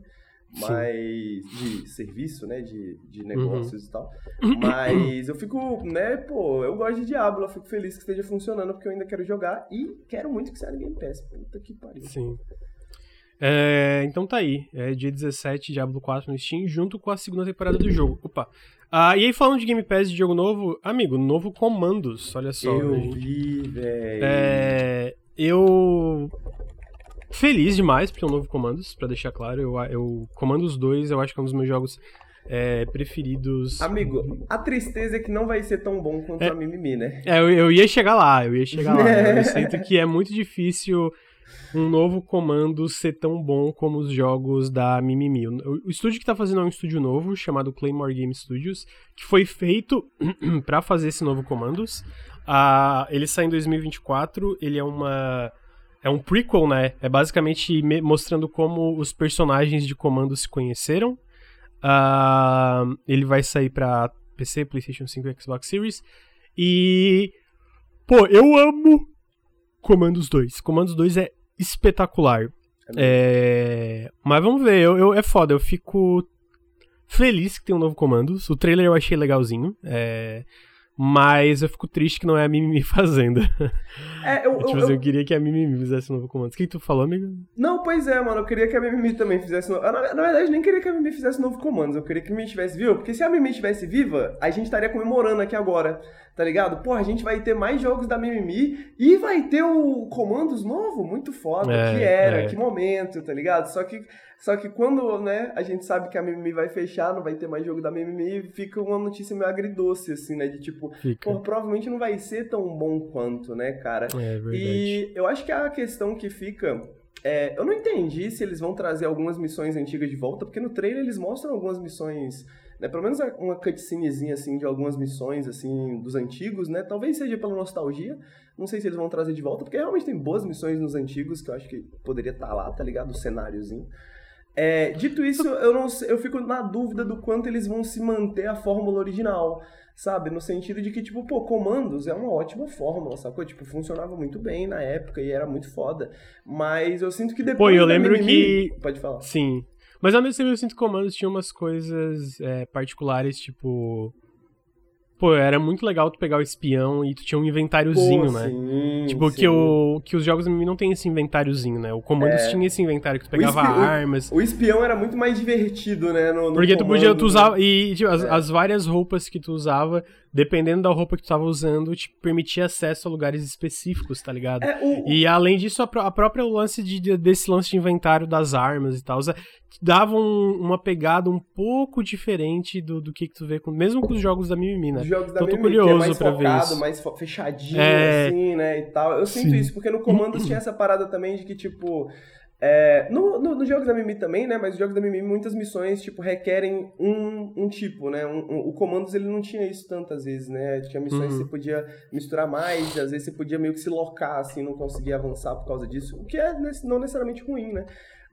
Mas de serviço, né, de, de uhum. negócios uhum. e tal. Mas eu fico, né, pô, eu gosto de Diablo, eu fico feliz que esteja funcionando porque eu ainda quero jogar e quero muito que saia no Game Pass. Puta que pariu. Sim. É, então tá aí, é dia 17, Diablo 4 no Steam, junto com a segunda temporada do jogo. Opa. Ah, e aí falando de Game Pass de jogo novo, amigo, novo Comandos, olha só. Eu vi, velho. É, eu feliz demais porque é um novo Comandos, para deixar claro. Eu, eu Comandos 2 eu acho que é um dos meus jogos é, preferidos. Amigo, a tristeza é que não vai ser tão bom quanto é, a Mimimi, né? É, eu, eu, ia chegar lá, eu ia chegar lá. eu sinto que é muito difícil um novo comando ser tão bom como os jogos da Mimimi. O, o estúdio que tá fazendo é um estúdio novo, chamado Claymore Game Studios, que foi feito para fazer esse novo comandos. Uh, ele sai em 2024, ele é uma é um prequel, né? É basicamente mostrando como os personagens de comando se conheceram. Uh, ele vai sair pra PC, PlayStation 5 e Xbox Series. E. Pô, eu amo Comandos 2. Comandos 2 é espetacular. É, é... Mas vamos ver, eu, eu, é foda, eu fico feliz que tem um novo Comandos. O trailer eu achei legalzinho. É... Mas eu fico triste que não é a Mimimi fazendo. É, eu, tipo eu, assim, eu, eu queria que a Mimimi fizesse novo comando. O que tu falou, amigo? Não, pois é, mano. Eu queria que a Mimimi também fizesse novo. Na, na verdade, nem queria que a Mimimi fizesse novo comando. Eu queria que a Mimimi estivesse viva. Porque se a Mimimi estivesse viva, a gente estaria comemorando aqui agora. Tá ligado? Porra, a gente vai ter mais jogos da Mimimi e vai ter o Comandos novo. Muito foda. É, que era, é. que momento, tá ligado? Só que só que quando, né, a gente sabe que a Mimimi vai fechar, não vai ter mais jogo da Mimimi, fica uma notícia meio agridoce, assim, né? De tipo, pô, provavelmente não vai ser tão bom quanto, né, cara? É, verdade. E eu acho que a questão que fica. É, eu não entendi se eles vão trazer algumas missões antigas de volta, porque no trailer eles mostram algumas missões. Né, pelo menos uma cutscenezinha assim de algumas missões assim dos antigos, né? Talvez seja pela nostalgia. Não sei se eles vão trazer de volta, porque realmente tem boas missões nos antigos que eu acho que poderia estar tá lá, tá ligado? O cenáriozinho. É, dito isso, eu, não, eu fico na dúvida do quanto eles vão se manter a fórmula original, sabe? No sentido de que, tipo, pô, comandos é uma ótima fórmula, sacou? Tipo, funcionava muito bem na época e era muito foda. Mas eu sinto que depois. Pô, eu lembro Mimimi... que. Pode falar. Sim. Mas ao mesmo tempo eu sinto que comandos tinha umas coisas é, particulares, tipo. Pô, era muito legal tu pegar o espião e tu tinha um inventáriozinho, Pô, né? Sim, tipo, sim. Que, o, que os jogos não tem esse inventáriozinho, né? O Comandos é. tinha esse inventário que tu pegava o armas. O, espião era muito mais divertido, né? No, no Porque tu podia, tu usava. E tipo, as, é. as, várias roupas que tu usava, dependendo da roupa que tu tava usando, te permitia acesso a lugares específicos, tá ligado? É, o... E além disso, a, a própria lance de, desse lance de inventário das armas e tal, dava um, uma pegada um pouco diferente do, do que, que tu vê, com, mesmo com os jogos da Mimimi, né? Os jogos da então, Mimimi, curioso que é mais focado, isso. mais fechadinho, é... assim, né, e tal. Eu sinto Sim. isso, porque no Comandos tinha essa parada também de que, tipo... É, no, no, nos jogos da Mimi também, né? Mas os jogos da Mimi, muitas missões, tipo, requerem um, um tipo, né? Um, um, o Comandos, ele não tinha isso tantas vezes, né? Tinha missões uhum. que você podia misturar mais, às vezes você podia meio que se locar, assim, não conseguir avançar por causa disso. O que é não necessariamente ruim, né?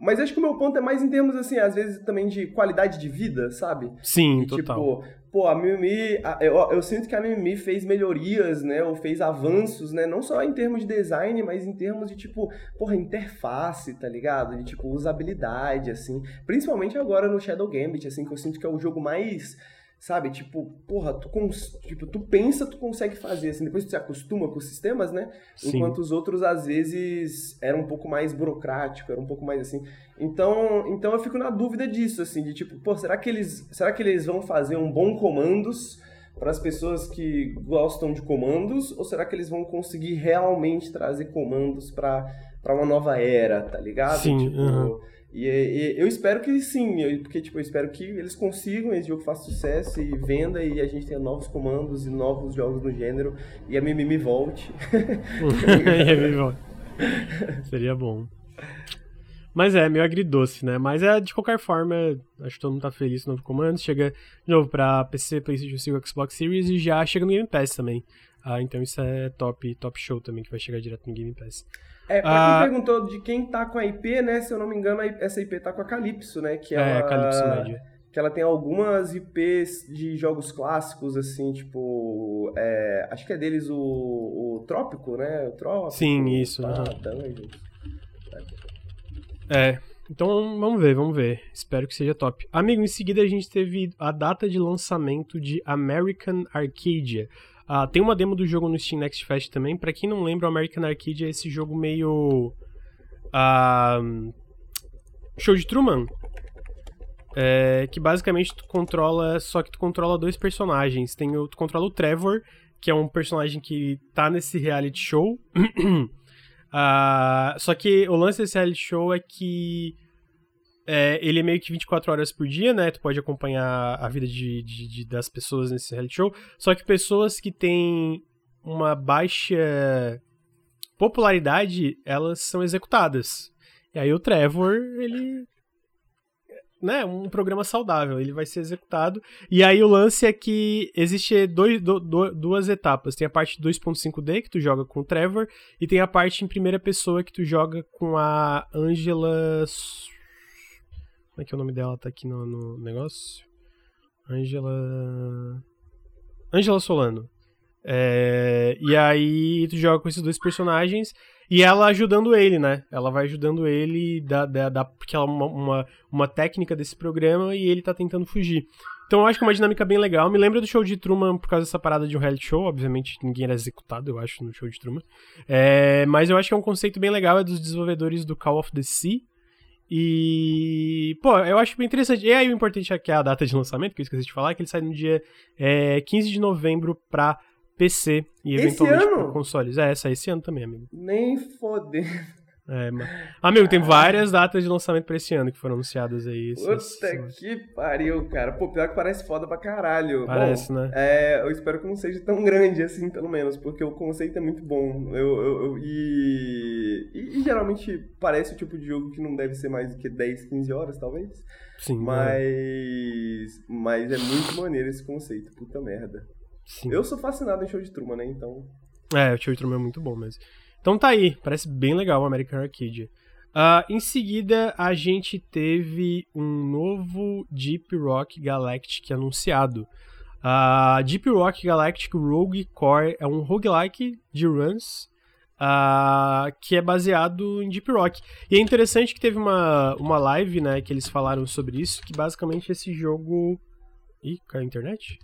Mas acho que o meu ponto é mais em termos, assim, às vezes também de qualidade de vida, sabe? Sim, e, total. Tipo, pô, a Mimimi, eu, eu sinto que a Mimimi fez melhorias, né? Ou fez avanços, né? Não só em termos de design, mas em termos de, tipo, porra, interface, tá ligado? De, tipo, usabilidade, assim. Principalmente agora no Shadow Gambit, assim, que eu sinto que é o jogo mais Sabe? Tipo, porra, tu, cons... tipo, tu pensa, tu consegue fazer, assim, depois tu se acostuma com os sistemas, né? Sim. Enquanto os outros, às vezes, eram um pouco mais burocrático, era um pouco mais assim. Então, então eu fico na dúvida disso, assim, de tipo, pô, será que eles, será que eles vão fazer um bom comandos para as pessoas que gostam de comandos, ou será que eles vão conseguir realmente trazer comandos para uma nova era, tá ligado? Sim, Tipo, aham. E, e eu espero que sim, eu- porque tipo, eu espero que eles consigam, esse jogo faça sucesso e venda e a gente tenha novos comandos e novos jogos no gênero e a Mimimi volte. Seria bom. Mas é, meio agridoce, né? Mas é, de qualquer forma, acho que todo mundo tá feliz com o novo comando. Chega de novo pra PC, PlayStation 5, Xbox Series e já chega no Game Pass também. Ah, então isso é top, top show também, que vai chegar direto no Game Pass. É, pra Ah. quem perguntou de quem tá com a IP, né? Se eu não me engano, a essa IP tá com a Calypso, né? Que É, ela, Calypso Media. Que ela tem algumas IPs de jogos clássicos, assim, tipo. é, acho que é deles o, o Trópico, né? O Trópico. Sim, isso, Tá, aham. Dungeons. É, então vamos ver, vamos ver. Espero que seja top. Amigo, em seguida a gente teve a data de lançamento de American Arcadia. Ah, tem uma demo do jogo no Steam Next Fest também. Pra quem não lembra, o American Arcadia é esse jogo meio. ah, show de Truman. É, que basicamente tu controla. Só que tu controla dois personagens. Tem o, tu controla o Trevor, que é um personagem que tá nesse reality show. Ah, só que o lance desse reality show é que é, ele é meio que 24 horas por dia, né? Tu pode acompanhar a vida de, de- de- das pessoas nesse reality show. Só que pessoas que têm uma baixa popularidade, elas são executadas. E aí o Trevor, ele. Né, um programa saudável, ele vai ser executado. E aí o lance é que existe dois, do- do- duas etapas. Tem a parte 2.5D, que tu joga com o Trevor, e tem a parte em primeira pessoa que tu joga com a Angela. Como é que é o nome dela? Tá aqui no, no negócio. Angela. Angela Solano. É, E aí tu joga com esses dois personagens e ela ajudando ele, né? Ela vai ajudando ele, da, da- porque ela é uma, uma, uma técnica desse programa e ele tá tentando fugir. Então eu acho que é uma dinâmica bem legal. Me lembra do show de Truman por causa dessa parada de um reality show. Obviamente ninguém era executado, eu acho, no show de Truman. É, mas eu acho que é um conceito bem legal, é dos desenvolvedores do Call of the Sea. E, pô, eu acho bem interessante. E aí o importante é que é a data de lançamento, que eu esqueci de falar, que ele sai no dia é, 15 de novembro pra PC e Esse eventualmente ano? pra consoles. É, sai esse ano também, amigo. Nem foder. É, Amigo, tem várias datas de lançamento pra esse ano que foram anunciadas aí. essas- Puta que pariu, cara. Pô, pior que parece foda pra caralho. Parece, Bom, né? É, eu espero que não seja tão grande assim, pelo menos, porque o conceito é muito bom. Eu, eu, eu- e, e, e geralmente parece o tipo de jogo que não deve ser mais do que 10, 15 horas, talvez. Sim, é, Mas. Mas é muito maneiro esse conceito, puta merda. sim. Eu sou fascinado em show de Truman, né? Então. É, o Tio Truman é muito bom mesmo. Então tá aí, parece bem legal o American Arcadia. Ah, em seguida, a gente teve um novo Deep Rock Galactic anunciado. A Deep Rock Galactic Rogue Core é um roguelike de runs ah, que é baseado em Deep Rock. E é interessante que teve uma, uma live, né, que eles falaram sobre isso, que basicamente esse jogo... Ih, caiu a internet?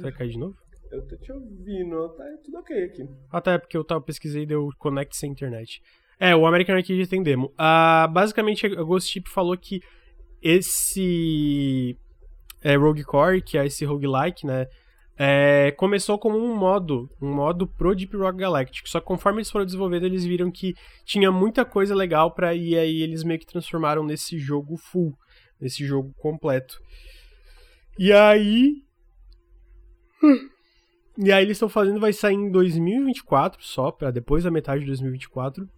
Vai cair de novo? Eu tô te ouvindo, tá tudo ok aqui. Ah, tá, é porque eu tava pesquisei e deu connect sem internet. É, o American Arcade tem demo. Ah, basicamente, a Ghost Ship falou que esse é, Rogue Core, que é esse roguelike, né, é, começou como um modo, um modo pro Deep Rock Galactic. Só que conforme eles foram desenvolvendo, eles viram que tinha muita coisa legal pra ir, aí eles meio que transformaram nesse jogo full, nesse jogo completo. E aí... E aí eles estão fazendo, vai sair em 2024 só, pra depois da metade de 2024.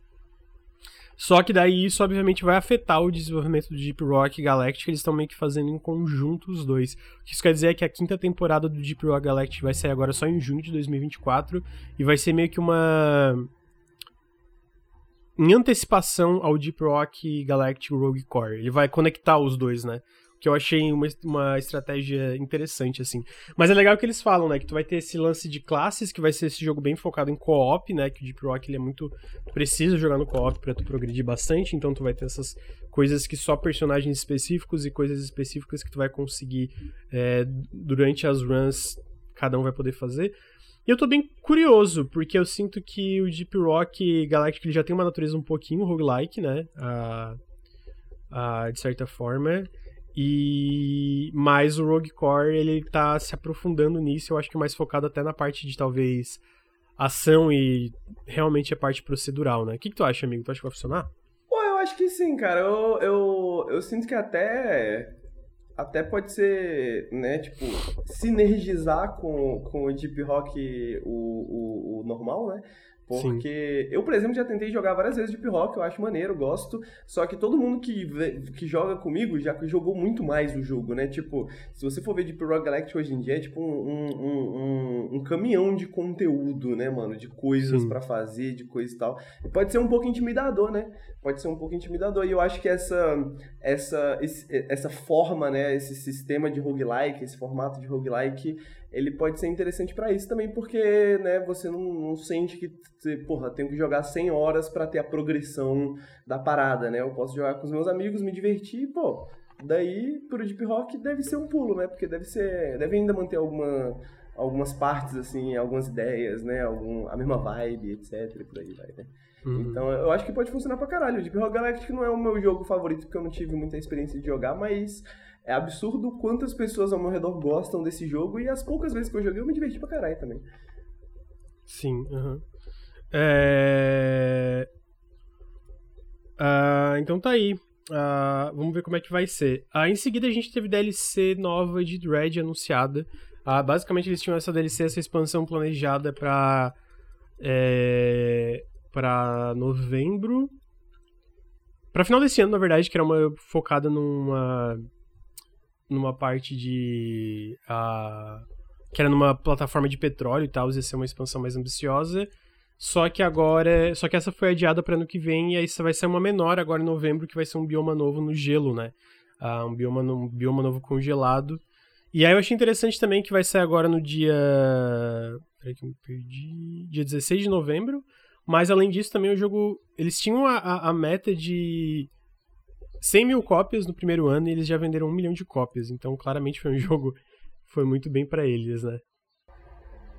Só que daí isso obviamente vai afetar o desenvolvimento do Deep Rock Galactic, eles estão meio que fazendo em conjunto os dois. O que isso quer dizer é que a quinta temporada do Deep Rock Galactic vai sair agora só em junho de 2024 e vai ser meio que uma em antecipação ao Deep Rock Galactic Rogue Core. Ele vai conectar os dois, né? Que eu achei uma, uma estratégia interessante, assim. Mas é legal que eles falam, né? Que tu vai ter esse lance de classes, que vai ser esse jogo bem focado em co-op, né? Que o Deep Rock ele é muito. preciso jogar no co-op pra tu progredir bastante, então tu vai ter essas coisas que só personagens específicos e coisas específicas que tu vai conseguir é, durante as runs, cada um vai poder fazer. E eu tô bem curioso, porque eu sinto que o Deep Rock Galactic ele já tem uma natureza um pouquinho roguelike, né? Ah, ah, de certa forma. E mais o Rogue Core ele tá se aprofundando nisso, eu acho que mais focado até na parte de talvez ação e realmente a parte procedural, né? O que, que tu acha, amigo? Tu acha que vai funcionar? Pô, eu acho que sim, cara. Eu, eu, eu sinto que até até pode ser, né, tipo, sinergizar com, com o Deep Rock o, o, o normal, né? Porque Sim. eu, por exemplo, já tentei jogar várias vezes Deep Rock, eu acho maneiro, gosto. Só que todo mundo que, que joga comigo já jogou muito mais o jogo, né? Tipo, se você for ver Deep Rock Galactic hoje em dia, é tipo um, um, um, um caminhão de conteúdo, né, mano? De coisas para fazer, de coisa e tal. E pode ser um pouco intimidador, né? Pode ser um pouco intimidador. E eu acho que essa, essa, essa forma, né? Esse sistema de roguelike, esse formato de roguelike, ele pode ser interessante para isso também, porque né, você não, não sente que, porra, tenho que jogar 100 horas para ter a progressão da parada, né? Eu posso jogar com os meus amigos, me divertir, pô. Daí, pro Deep Rock deve ser um pulo, né? Porque deve ser, deve ainda manter alguma algumas partes assim, algumas ideias, né, algum a mesma vibe, etc, por aí vai, né? Uhum. Então, eu acho que pode funcionar pra caralho. O Deep Rock Galactic não é o meu jogo favorito porque eu não tive muita experiência de jogar, mas é absurdo quantas pessoas ao meu redor gostam desse jogo e as poucas vezes que eu joguei eu me diverti pra caralho também. Sim, uhum. é... Uh, então tá aí. Uh, vamos ver como é que vai ser. Uh, em seguida a gente teve DLC nova de Dread anunciada. basicamente eles tinham essa DLC, essa expansão planejada pra, é, pra novembro. Pra final desse ano, na verdade, que era uma focada numa numa parte de. Uh, que era numa plataforma de petróleo e tal, ia ser uma expansão mais ambiciosa. Só que agora. Só que essa foi adiada para ano que vem, e aí vai ser uma menor agora em novembro, que vai ser um bioma novo no gelo, né? Uh, um, bioma, um bioma novo congelado. E aí eu achei interessante também que vai sair agora no dia. Peraí que eu me perdi. Dia 16 de novembro. Mas além disso, também o jogo. Eles tinham a, a, a meta de 100 mil cópias no primeiro ano e eles já venderam um milhão de cópias. Então, claramente foi um jogo foi muito bem para eles, né?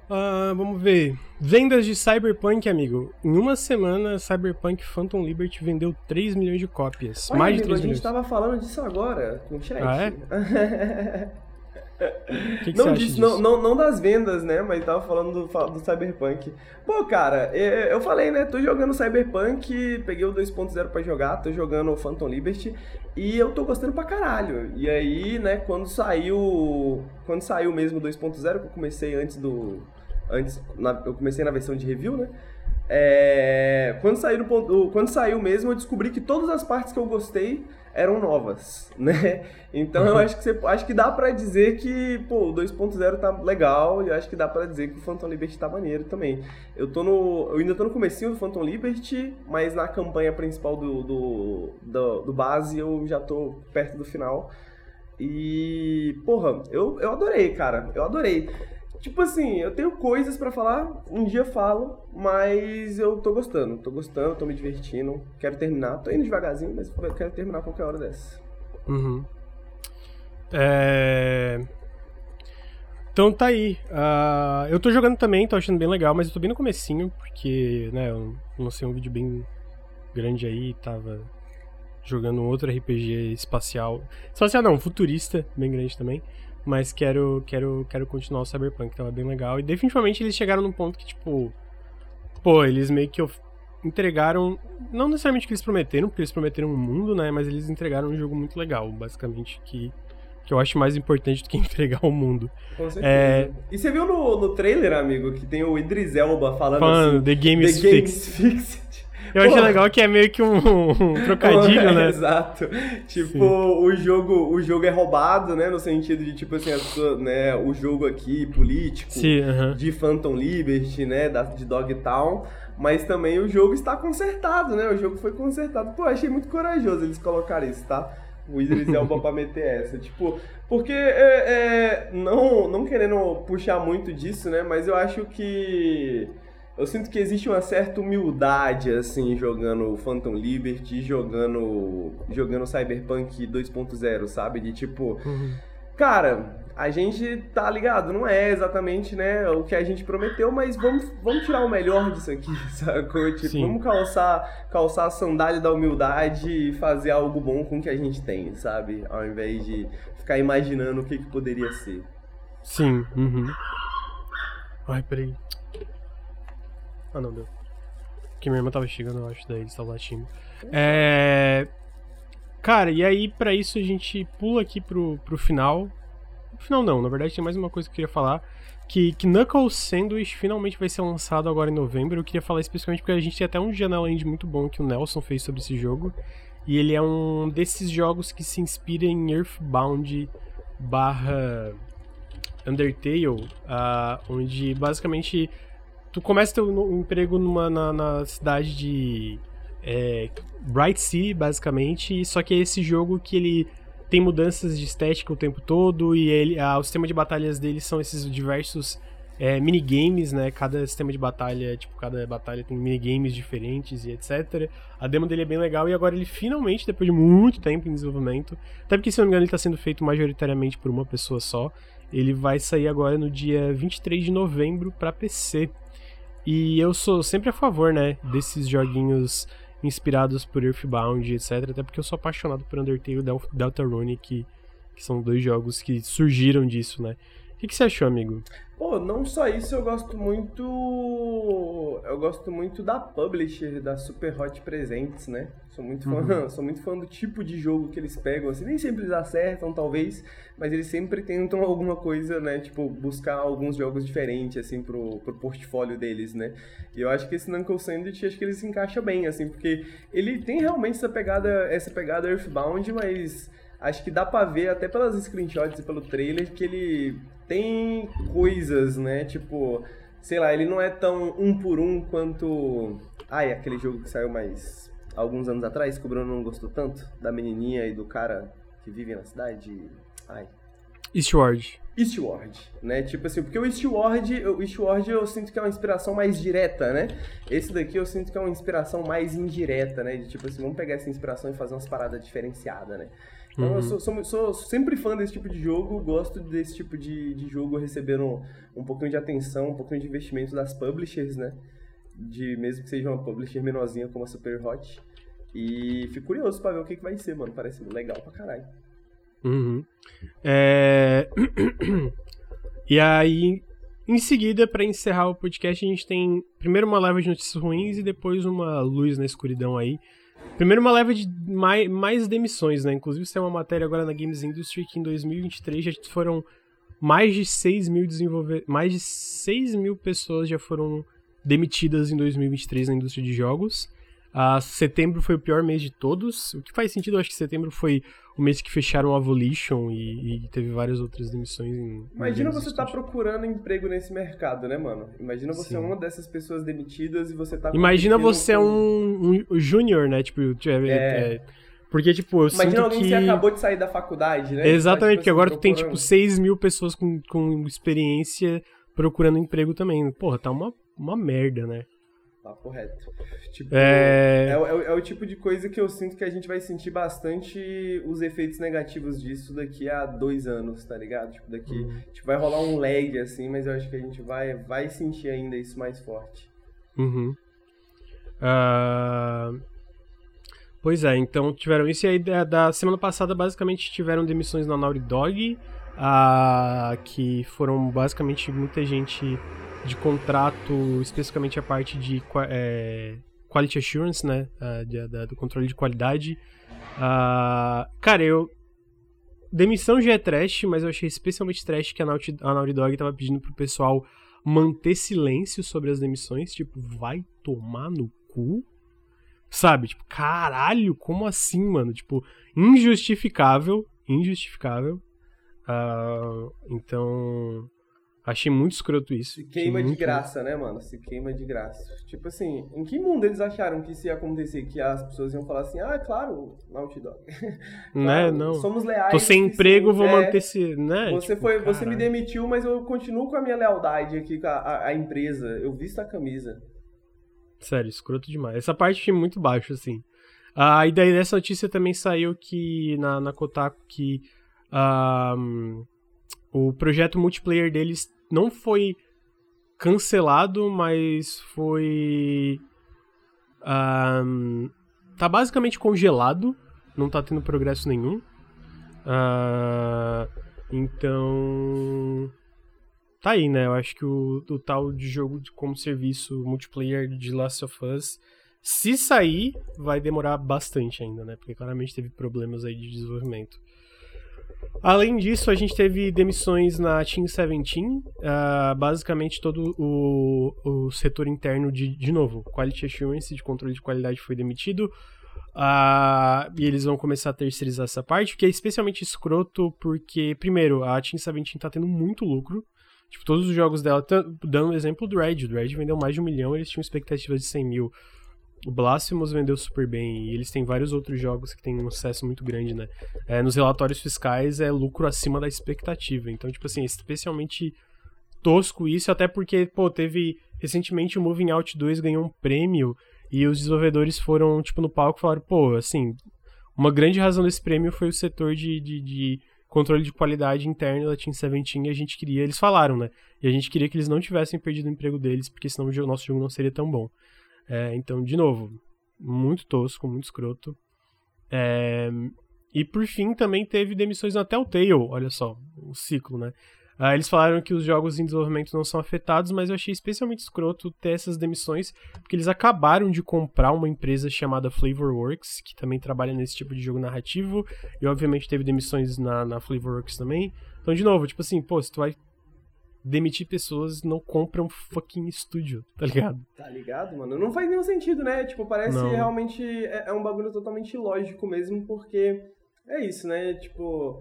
Uh, vamos ver. Vendas de Cyberpunk, amigo. Em uma semana, Cyberpunk Phantom Liberty vendeu 3 milhões de cópias. Olha, mais amigo, de 3 milhões. A gente tava falando disso agora com o chat. Ah, é? Que que não, disso, não, não, não, das vendas, né? Mas tava falando do, do Cyberpunk. Pô, cara, eu falei, né? Tô jogando Cyberpunk, peguei o 2.0 pra jogar, tô jogando o Phantom Liberty e eu tô gostando pra caralho. E aí, né, quando saiu. Quando saiu mesmo o 2.0, que eu comecei antes do. Antes. Na, eu comecei na versão de review, né? É, quando, saiu quando saiu mesmo, eu descobri que todas as partes que eu gostei eram novas, né? Então uhum. eu acho que você, acho que dá para dizer que, pô, o 2.0 tá legal e acho que dá para dizer que o Phantom Liberty tá maneiro também. Eu tô no, eu ainda tô no comecinho do Phantom Liberty, mas na campanha principal do, do, do, do base eu já tô perto do final. E, porra, eu, eu adorei, cara. Eu adorei. Tipo assim, eu tenho coisas para falar, um dia falo, mas eu tô gostando, tô gostando, tô me divertindo, quero terminar. Tô indo devagarzinho, mas quero terminar qualquer hora dessa. Uhum. É... Então tá aí. Uh, eu tô jogando também, tô achando bem legal, mas eu tô bem no comecinho, porque, né, eu lancei um vídeo bem grande aí, tava jogando um outro RPG espacial. Espacial não, futurista, bem grande também. Mas quero, quero, quero continuar o Cyberpunk, tava bem legal. E definitivamente eles chegaram num ponto que, tipo. Pô, eles meio que entregaram. Não necessariamente o que eles prometeram, porque eles prometeram um mundo, né? Mas eles entregaram um jogo muito legal, basicamente, que, que eu acho mais importante do que entregar o mundo. Com certeza. É... E você viu no, no trailer, amigo, que tem o Idris Elba falando, falando assim. The Game is Fixed. Fixed. Eu achei legal que é meio que um, um trocadilho, né? Exato. Tipo, o jogo, o jogo é roubado, né? No sentido de, tipo assim, sua, né, o jogo aqui político Sim, uh -huh. de Phantom Liberty, né? Da, de Dogtown. Mas também o jogo está consertado, né? O jogo foi consertado. Pô, achei muito corajoso eles colocarem isso, tá? O Idris Elba pra meter essa. Tipo, porque é, é, não, não querendo puxar muito disso, né? Mas eu acho que. Eu sinto que existe uma certa humildade, assim, jogando Phantom Liberty, jogando, jogando Cyberpunk 2.0, sabe? De tipo. Uhum. Cara, a gente tá ligado, não é exatamente, né, o que a gente prometeu, mas vamos, vamos tirar o melhor disso aqui, sacou? Tipo, Sim. vamos calçar, calçar a sandália da humildade e fazer algo bom com o que a gente tem, sabe? Ao invés de ficar imaginando o que, que poderia ser. Sim, uhum. Ai, peraí. Ah, não, deu. Que minha irmã tava chegando, eu acho, daí eles estavam latindo. É... Cara, e aí para isso a gente pula aqui pro, pro final, no final não, na verdade tem mais uma coisa que eu queria falar. Que, que Knuckles Sandwich finalmente vai ser lançado agora em novembro. Eu queria falar especificamente porque a gente tem até um janela end muito bom que o Nelson fez sobre esse jogo. E ele é um desses jogos que se inspira em Earthbound barra Undertale, uh, onde basicamente tu começa teu emprego numa, na, na cidade de é, Bright City, basicamente, só que é esse jogo que ele tem mudanças de estética o tempo todo e ele, ah, o sistema de batalhas dele são esses diversos é, minigames, né? Cada sistema de batalha, tipo, cada batalha tem minigames diferentes e etc. A demo dele é bem legal e agora ele finalmente, depois de muito tempo em desenvolvimento, até porque se não me engano ele está sendo feito majoritariamente por uma pessoa só, ele vai sair agora no dia 23 de novembro para PC. E eu sou sempre a favor, né, desses joguinhos inspirados por Earthbound, etc. Até porque eu sou apaixonado por Undertale e Deltarune, que, que são dois jogos que surgiram disso, né? O que, que, você achou, amigo? Pô, não só isso, eu gosto muito. Eu gosto muito da publisher da Super Hot Presents, né? Sou muito fã, uhum. sou muito fã do tipo de jogo que eles pegam. Assim, nem sempre eles acertam, talvez, mas eles sempre tentam alguma coisa, né? Tipo, buscar alguns jogos diferentes, assim, pro, pro portfólio deles, né? E eu acho que esse Knuckle Sandwich, acho que ele se encaixa bem, assim, porque ele tem realmente essa pegada, essa pegada Earthbound, mas acho que dá pra ver, até pelas screenshots e pelo trailer, que ele tem coisas, né? Tipo, sei lá, ele não é tão um por um quanto. Ai, aquele jogo que saiu mais alguns anos atrás, que o Bruno não gostou tanto, da menininha e do cara que vive na cidade. Ai. Eastward. Eastward, né? Tipo assim, porque o Eastward, o Eastward eu sinto que é uma inspiração mais direta, né? Esse daqui eu sinto que é uma inspiração mais indireta, né? De tipo assim, vamos pegar essa inspiração e fazer umas paradas diferenciadas, né? Então uhum. eu sou, sou, sou, sempre fã desse tipo de jogo, gosto desse tipo de, de jogo recebendo um, um pouquinho de atenção, um pouquinho de investimento das publishers, né? De, mesmo que seja uma publisher menorzinha como a Super Hot. E fico curioso pra ver o que, que vai ser, mano. Parece legal pra caralho. Uhum. É... e aí, em seguida, para encerrar o podcast, a gente tem primeiro uma leva de notícias ruins e depois uma luz na escuridão aí. Primeiro uma leva de mais, mais demissões, né? Inclusive, tem uma matéria agora na Games Industry que em 2023 já foram mais de 6 mil desenvolvedores. Mais de 6 mil pessoas já foram demitidas em 2023 na indústria de jogos. Uh, setembro foi o pior mês de todos, o que faz sentido, eu acho que setembro foi o mês que fecharam a Volition e, e teve várias outras demissões. Em, Imagina você estar tá procurando emprego nesse mercado, né, mano? Imagina você Sim. é uma dessas pessoas demitidas e você tá. Imagina você com... um, um júnior, né? Tipo, é, é, é porque, tipo, eu Imagina alguém que... você acabou de sair da faculdade, né? Exatamente, tá, tipo, porque agora assim, tu tem, tipo, 6 mil pessoas com, com experiência procurando emprego também. Porra, tá uma, uma merda, né? Papo reto. Tipo, é... É, é... é... o tipo de coisa que eu sinto que a gente vai sentir bastante os efeitos negativos disso daqui a dois anos, tá ligado? Tipo, daqui uhum. tipo, vai rolar um lag, assim, mas eu acho que a gente vai, vai sentir ainda isso mais forte. Uhum. Uh... Pois é, então tiveram isso. E aí, da, da semana passada, basicamente, tiveram demissões na Naughty Dog, uh, que foram basicamente muita gente de contrato, especificamente a parte de é, quality assurance, né, uh, de, do controle de qualidade. Uh, cara, eu demissão já é trash, mas eu achei especialmente trash que a Naughty, a Naughty Dog tava pedindo pro pessoal manter silêncio sobre as demissões, tipo, vai tomar no cu? Sabe? Tipo, caralho, como assim, mano? Tipo, injustificável, injustificável. Uh, então, Achei muito escroto isso. Se queima de graça, né, mano? Se queima de graça. Tipo assim, em que mundo eles acharam que isso ia acontecer? Que as pessoas iam falar assim, ah, claro, Naughty Dog. Né? Claro, Não. Somos leais. Tô sem emprego, suficiente. vou É, manter esse. Né? Você, Tipo, foi, você me demitiu, mas eu continuo com a minha lealdade aqui com a, a- a empresa. Eu visto a camisa. Sério, escroto demais. Essa parte achei muito baixo, assim. Ah, e daí dessa notícia também saiu que na, na Kotaku que ah, o projeto multiplayer deles não foi cancelado, mas foi. ah, tá basicamente congelado, não tá tendo progresso nenhum. Ah, então. Tá aí, né? Eu acho que o, o tal de jogo como serviço multiplayer de Last of Us, se sair, vai demorar bastante ainda, né? Porque claramente teve problemas aí de desenvolvimento. Além disso, a gente teve demissões na Team 17. ah, basicamente, todo o, o setor interno de, de novo, Quality Assurance, de controle de qualidade, foi demitido. Ah, e eles vão começar a terceirizar essa parte, que é especialmente escroto porque, primeiro, a Team 17 tá tendo muito lucro. Tipo, todos os jogos dela, dando o exemplo do Red. O Red vendeu mais de um milhão, eles tinham expectativas de 100 mil. O Blasphemous vendeu super bem, e eles têm vários outros jogos que têm um sucesso muito grande, né? É, nos relatórios fiscais é lucro acima da expectativa. Então, tipo assim, é especialmente tosco isso, até porque, pô, teve recentemente o Moving Out 2 ganhou um prêmio e os desenvolvedores foram, tipo, no palco e falaram, pô, assim, uma grande razão desse prêmio foi o setor de, de, de controle de qualidade interno da Team 17 e a gente queria, eles falaram, né? E a gente queria que eles não tivessem perdido o emprego deles, porque senão o nosso jogo não seria tão bom. É, então, de novo, muito tosco, muito escroto. É, e por fim, também teve demissões na Telltale, olha só, o ciclo, né? Ah, eles falaram que os jogos em desenvolvimento não são afetados, mas eu achei especialmente escroto ter essas demissões, porque eles acabaram de comprar uma empresa chamada Flavorworks, que também trabalha nesse tipo de jogo narrativo, e obviamente teve demissões na, na Flavorworks também. Então, de novo, tipo assim, pô, se tu vai demitir pessoas, não compra um fucking estúdio, tá ligado? Tá ligado, mano? Não faz nenhum sentido, né? Tipo, parece Não. realmente é, é um bagulho totalmente ilógico mesmo, porque é isso, né? Tipo,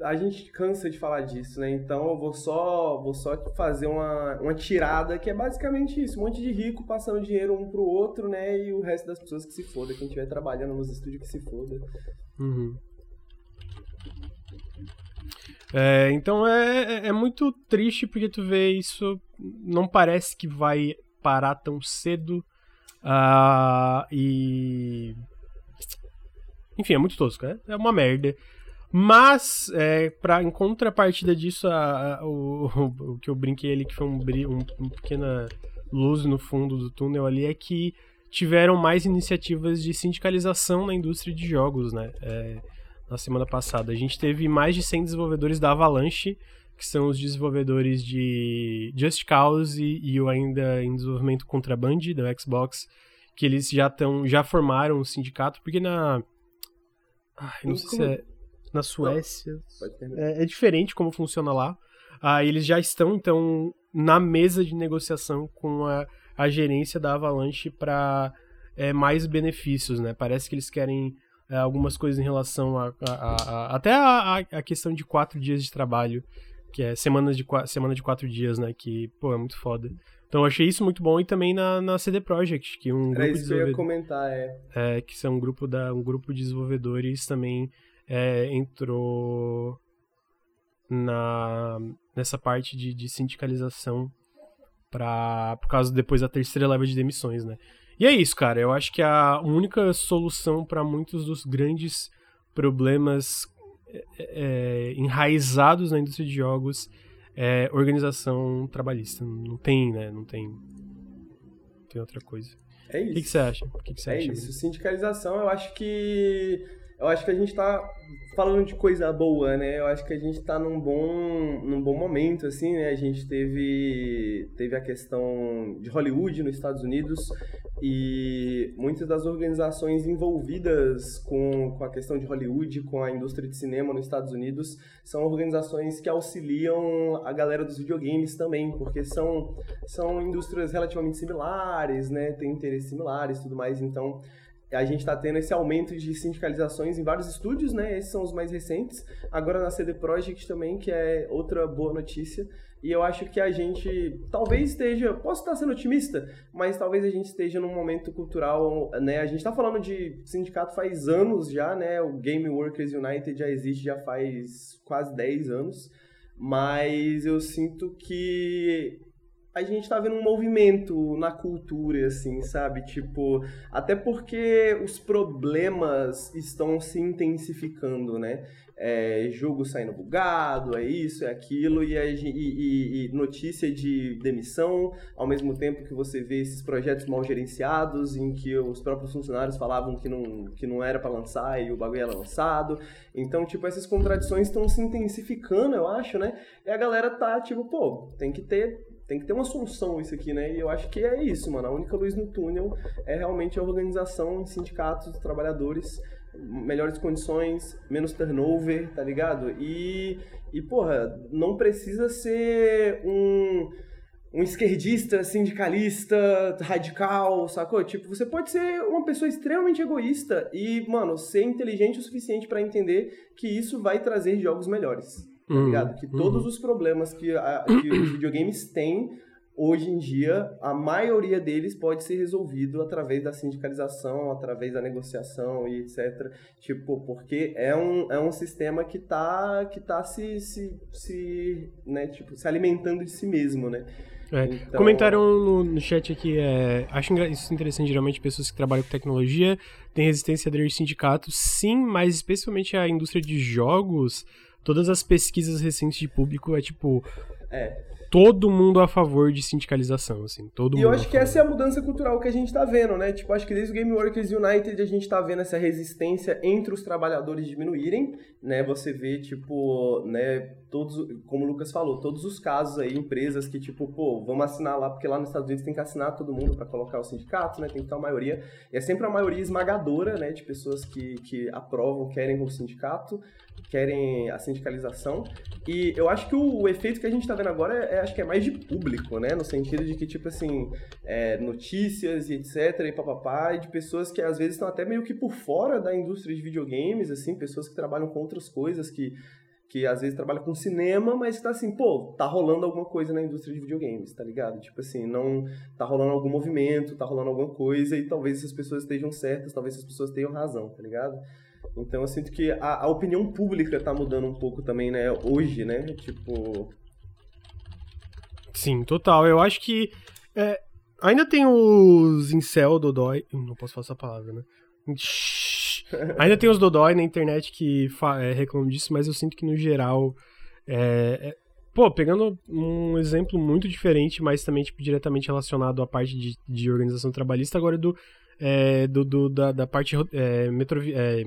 a gente cansa de falar disso, né? Então eu vou só, vou só fazer uma, uma tirada que é basicamente isso: um monte de rico passando dinheiro um pro outro, né? E o resto das pessoas que se foda, quem estiver trabalhando nos estúdios que se foda. Uhum. É, então é, é- é muito triste porque tu vê isso, não parece que vai parar tão cedo. ah, e. Enfim, é muito tosco, né? É uma merda. Mas, é, pra, em contrapartida disso, a- a- o, o que eu brinquei ali, que foi um, um, uma pequena luz no fundo do túnel ali, é que tiveram mais iniciativas de sindicalização na indústria de jogos, né? É, na semana passada. A gente teve mais de 100 desenvolvedores da Avalanche, que são os desenvolvedores de Just Cause e, e o ainda em desenvolvimento Contraband da Xbox, que eles já estão já formaram um sindicato, porque na Ai, não sei se é na Suécia, terminar. é, é diferente como funciona lá. Ah, eles já estão, então, na mesa de negociação com a, a gerência da Avalanche para mais benefícios, né? Parece que eles querem é, algumas coisas em relação a, a- a- até a, a- questão de quatro dias de trabalho, que é semanas de, semana de quatro dias, né? Que, pô, é muito foda. Então eu achei isso muito bom e também na, na CD Projekt, que um Era isso que eu ia comentar, é. é, que são um grupo, da, um grupo de desenvolvedores também é, entrou na, nessa parte de, de sindicalização pra, por causa depois da terceira leva de demissões, né? E é isso, cara. Eu acho que a única solução para muitos dos grandes problemas é, é, enraizados na indústria de jogos é organização trabalhista. Não tem, né? Não tem, não tem outra coisa. É O isso. que, que você acha? O que, que você É acha? isso, sindicalização, eu acho que eu acho que a gente tá falando de coisa boa, né? Eu acho que a gente tá num bom num bom momento assim, né? A gente teve teve a questão de Hollywood nos Estados Unidos e muitas das organizações envolvidas com, com a questão de Hollywood, com a indústria de cinema nos Estados Unidos, são organizações que auxiliam a galera dos videogames também, porque são são indústrias relativamente similares, né? Tem interesses similares e tudo mais, então a gente está tendo esse aumento de sindicalizações em vários estúdios, né? Esses são os mais recentes. Agora na CD Projekt também, que é outra boa notícia. E eu acho que a gente talvez esteja, posso estar sendo otimista, mas talvez a gente esteja num momento cultural, né? A gente está falando de sindicato faz anos já, né? O Game Workers United já existe já faz quase 10 anos, mas eu sinto que a gente tá vendo um movimento na cultura, assim, sabe? Tipo, até porque os problemas estão se intensificando, né? É, jogo saindo bugado, é isso, é aquilo, e, e, e, notícia de demissão, ao mesmo tempo que você vê esses projetos mal gerenciados, em que os próprios funcionários falavam que não, que não era para lançar e o bagulho era lançado. Então, tipo, essas contradições estão se intensificando, eu acho, né? E a galera tá, tipo, pô, tem que ter tem que ter uma solução isso aqui, né? E eu acho que é isso, mano. A única luz no túnel é realmente a organização, sindicatos, trabalhadores, melhores condições, menos turnover, tá ligado? E, e porra, não precisa ser um, um esquerdista, sindicalista, radical, sacou? Tipo, você pode ser uma pessoa extremamente egoísta e, mano, ser inteligente o suficiente para entender que isso vai trazer jogos melhores tá uhum. ligado? Que todos uhum. os problemas que, a, que os videogames têm hoje em dia, a maioria deles pode ser resolvido através da sindicalização, através da negociação e etc. Tipo, porque é um, é um sistema que tá, que tá se, se, se, né, tipo, se alimentando de si mesmo, né? É. Então... Comentaram no, no, chat aqui, é, acho isso interessante, geralmente pessoas que trabalham com tecnologia têm resistência a aderir sindicatos, sim, mas especialmente a indústria de jogos todas as pesquisas recentes de público é tipo. É todo mundo a favor de sindicalização, assim, todo e eu acho que essa é a mudança cultural que a gente tá vendo, né? Tipo, acho que desde o Game Workers United a gente tá vendo essa resistência entre os trabalhadores diminuírem, né? Você vê, tipo, né, todos, como o Lucas falou, todos os casos aí, empresas que, tipo, pô, vamos assinar lá, porque lá nos Estados Unidos tem que assinar todo mundo para colocar o sindicato, né? Tem que ter uma maioria. E é sempre a maioria esmagadora, né, de pessoas que, que aprovam, querem o sindicato, querem a sindicalização. E eu acho que o, o efeito que a gente tá vendo agora é, é acho que é mais de público, né? No sentido de que, tipo assim, é, notícias e etc, e papapá, e de pessoas que às vezes estão até meio que por fora da indústria de videogames, assim, pessoas que trabalham com outras coisas, que, que às vezes trabalham com cinema, mas tá assim, pô, tá rolando alguma coisa na indústria de videogames, tá ligado? Tipo assim, não tá rolando algum movimento, tá rolando alguma coisa, e talvez essas pessoas estejam certas, talvez essas pessoas tenham razão, tá ligado? Então eu sinto que a, a opinião pública tá mudando um pouco também, né, hoje, né? Tipo, Sim, total. Eu acho que é, ainda tem os incel dodói. Não posso falar essa palavra, né? ainda tem os dodói na internet que é, reclamam disso, mas eu sinto que no geral. É, é, pô, pegando um exemplo muito diferente, mas também tipo, diretamente relacionado à parte de, de organização trabalhista, agora do, é, do, do da, da, parte é, metro, é,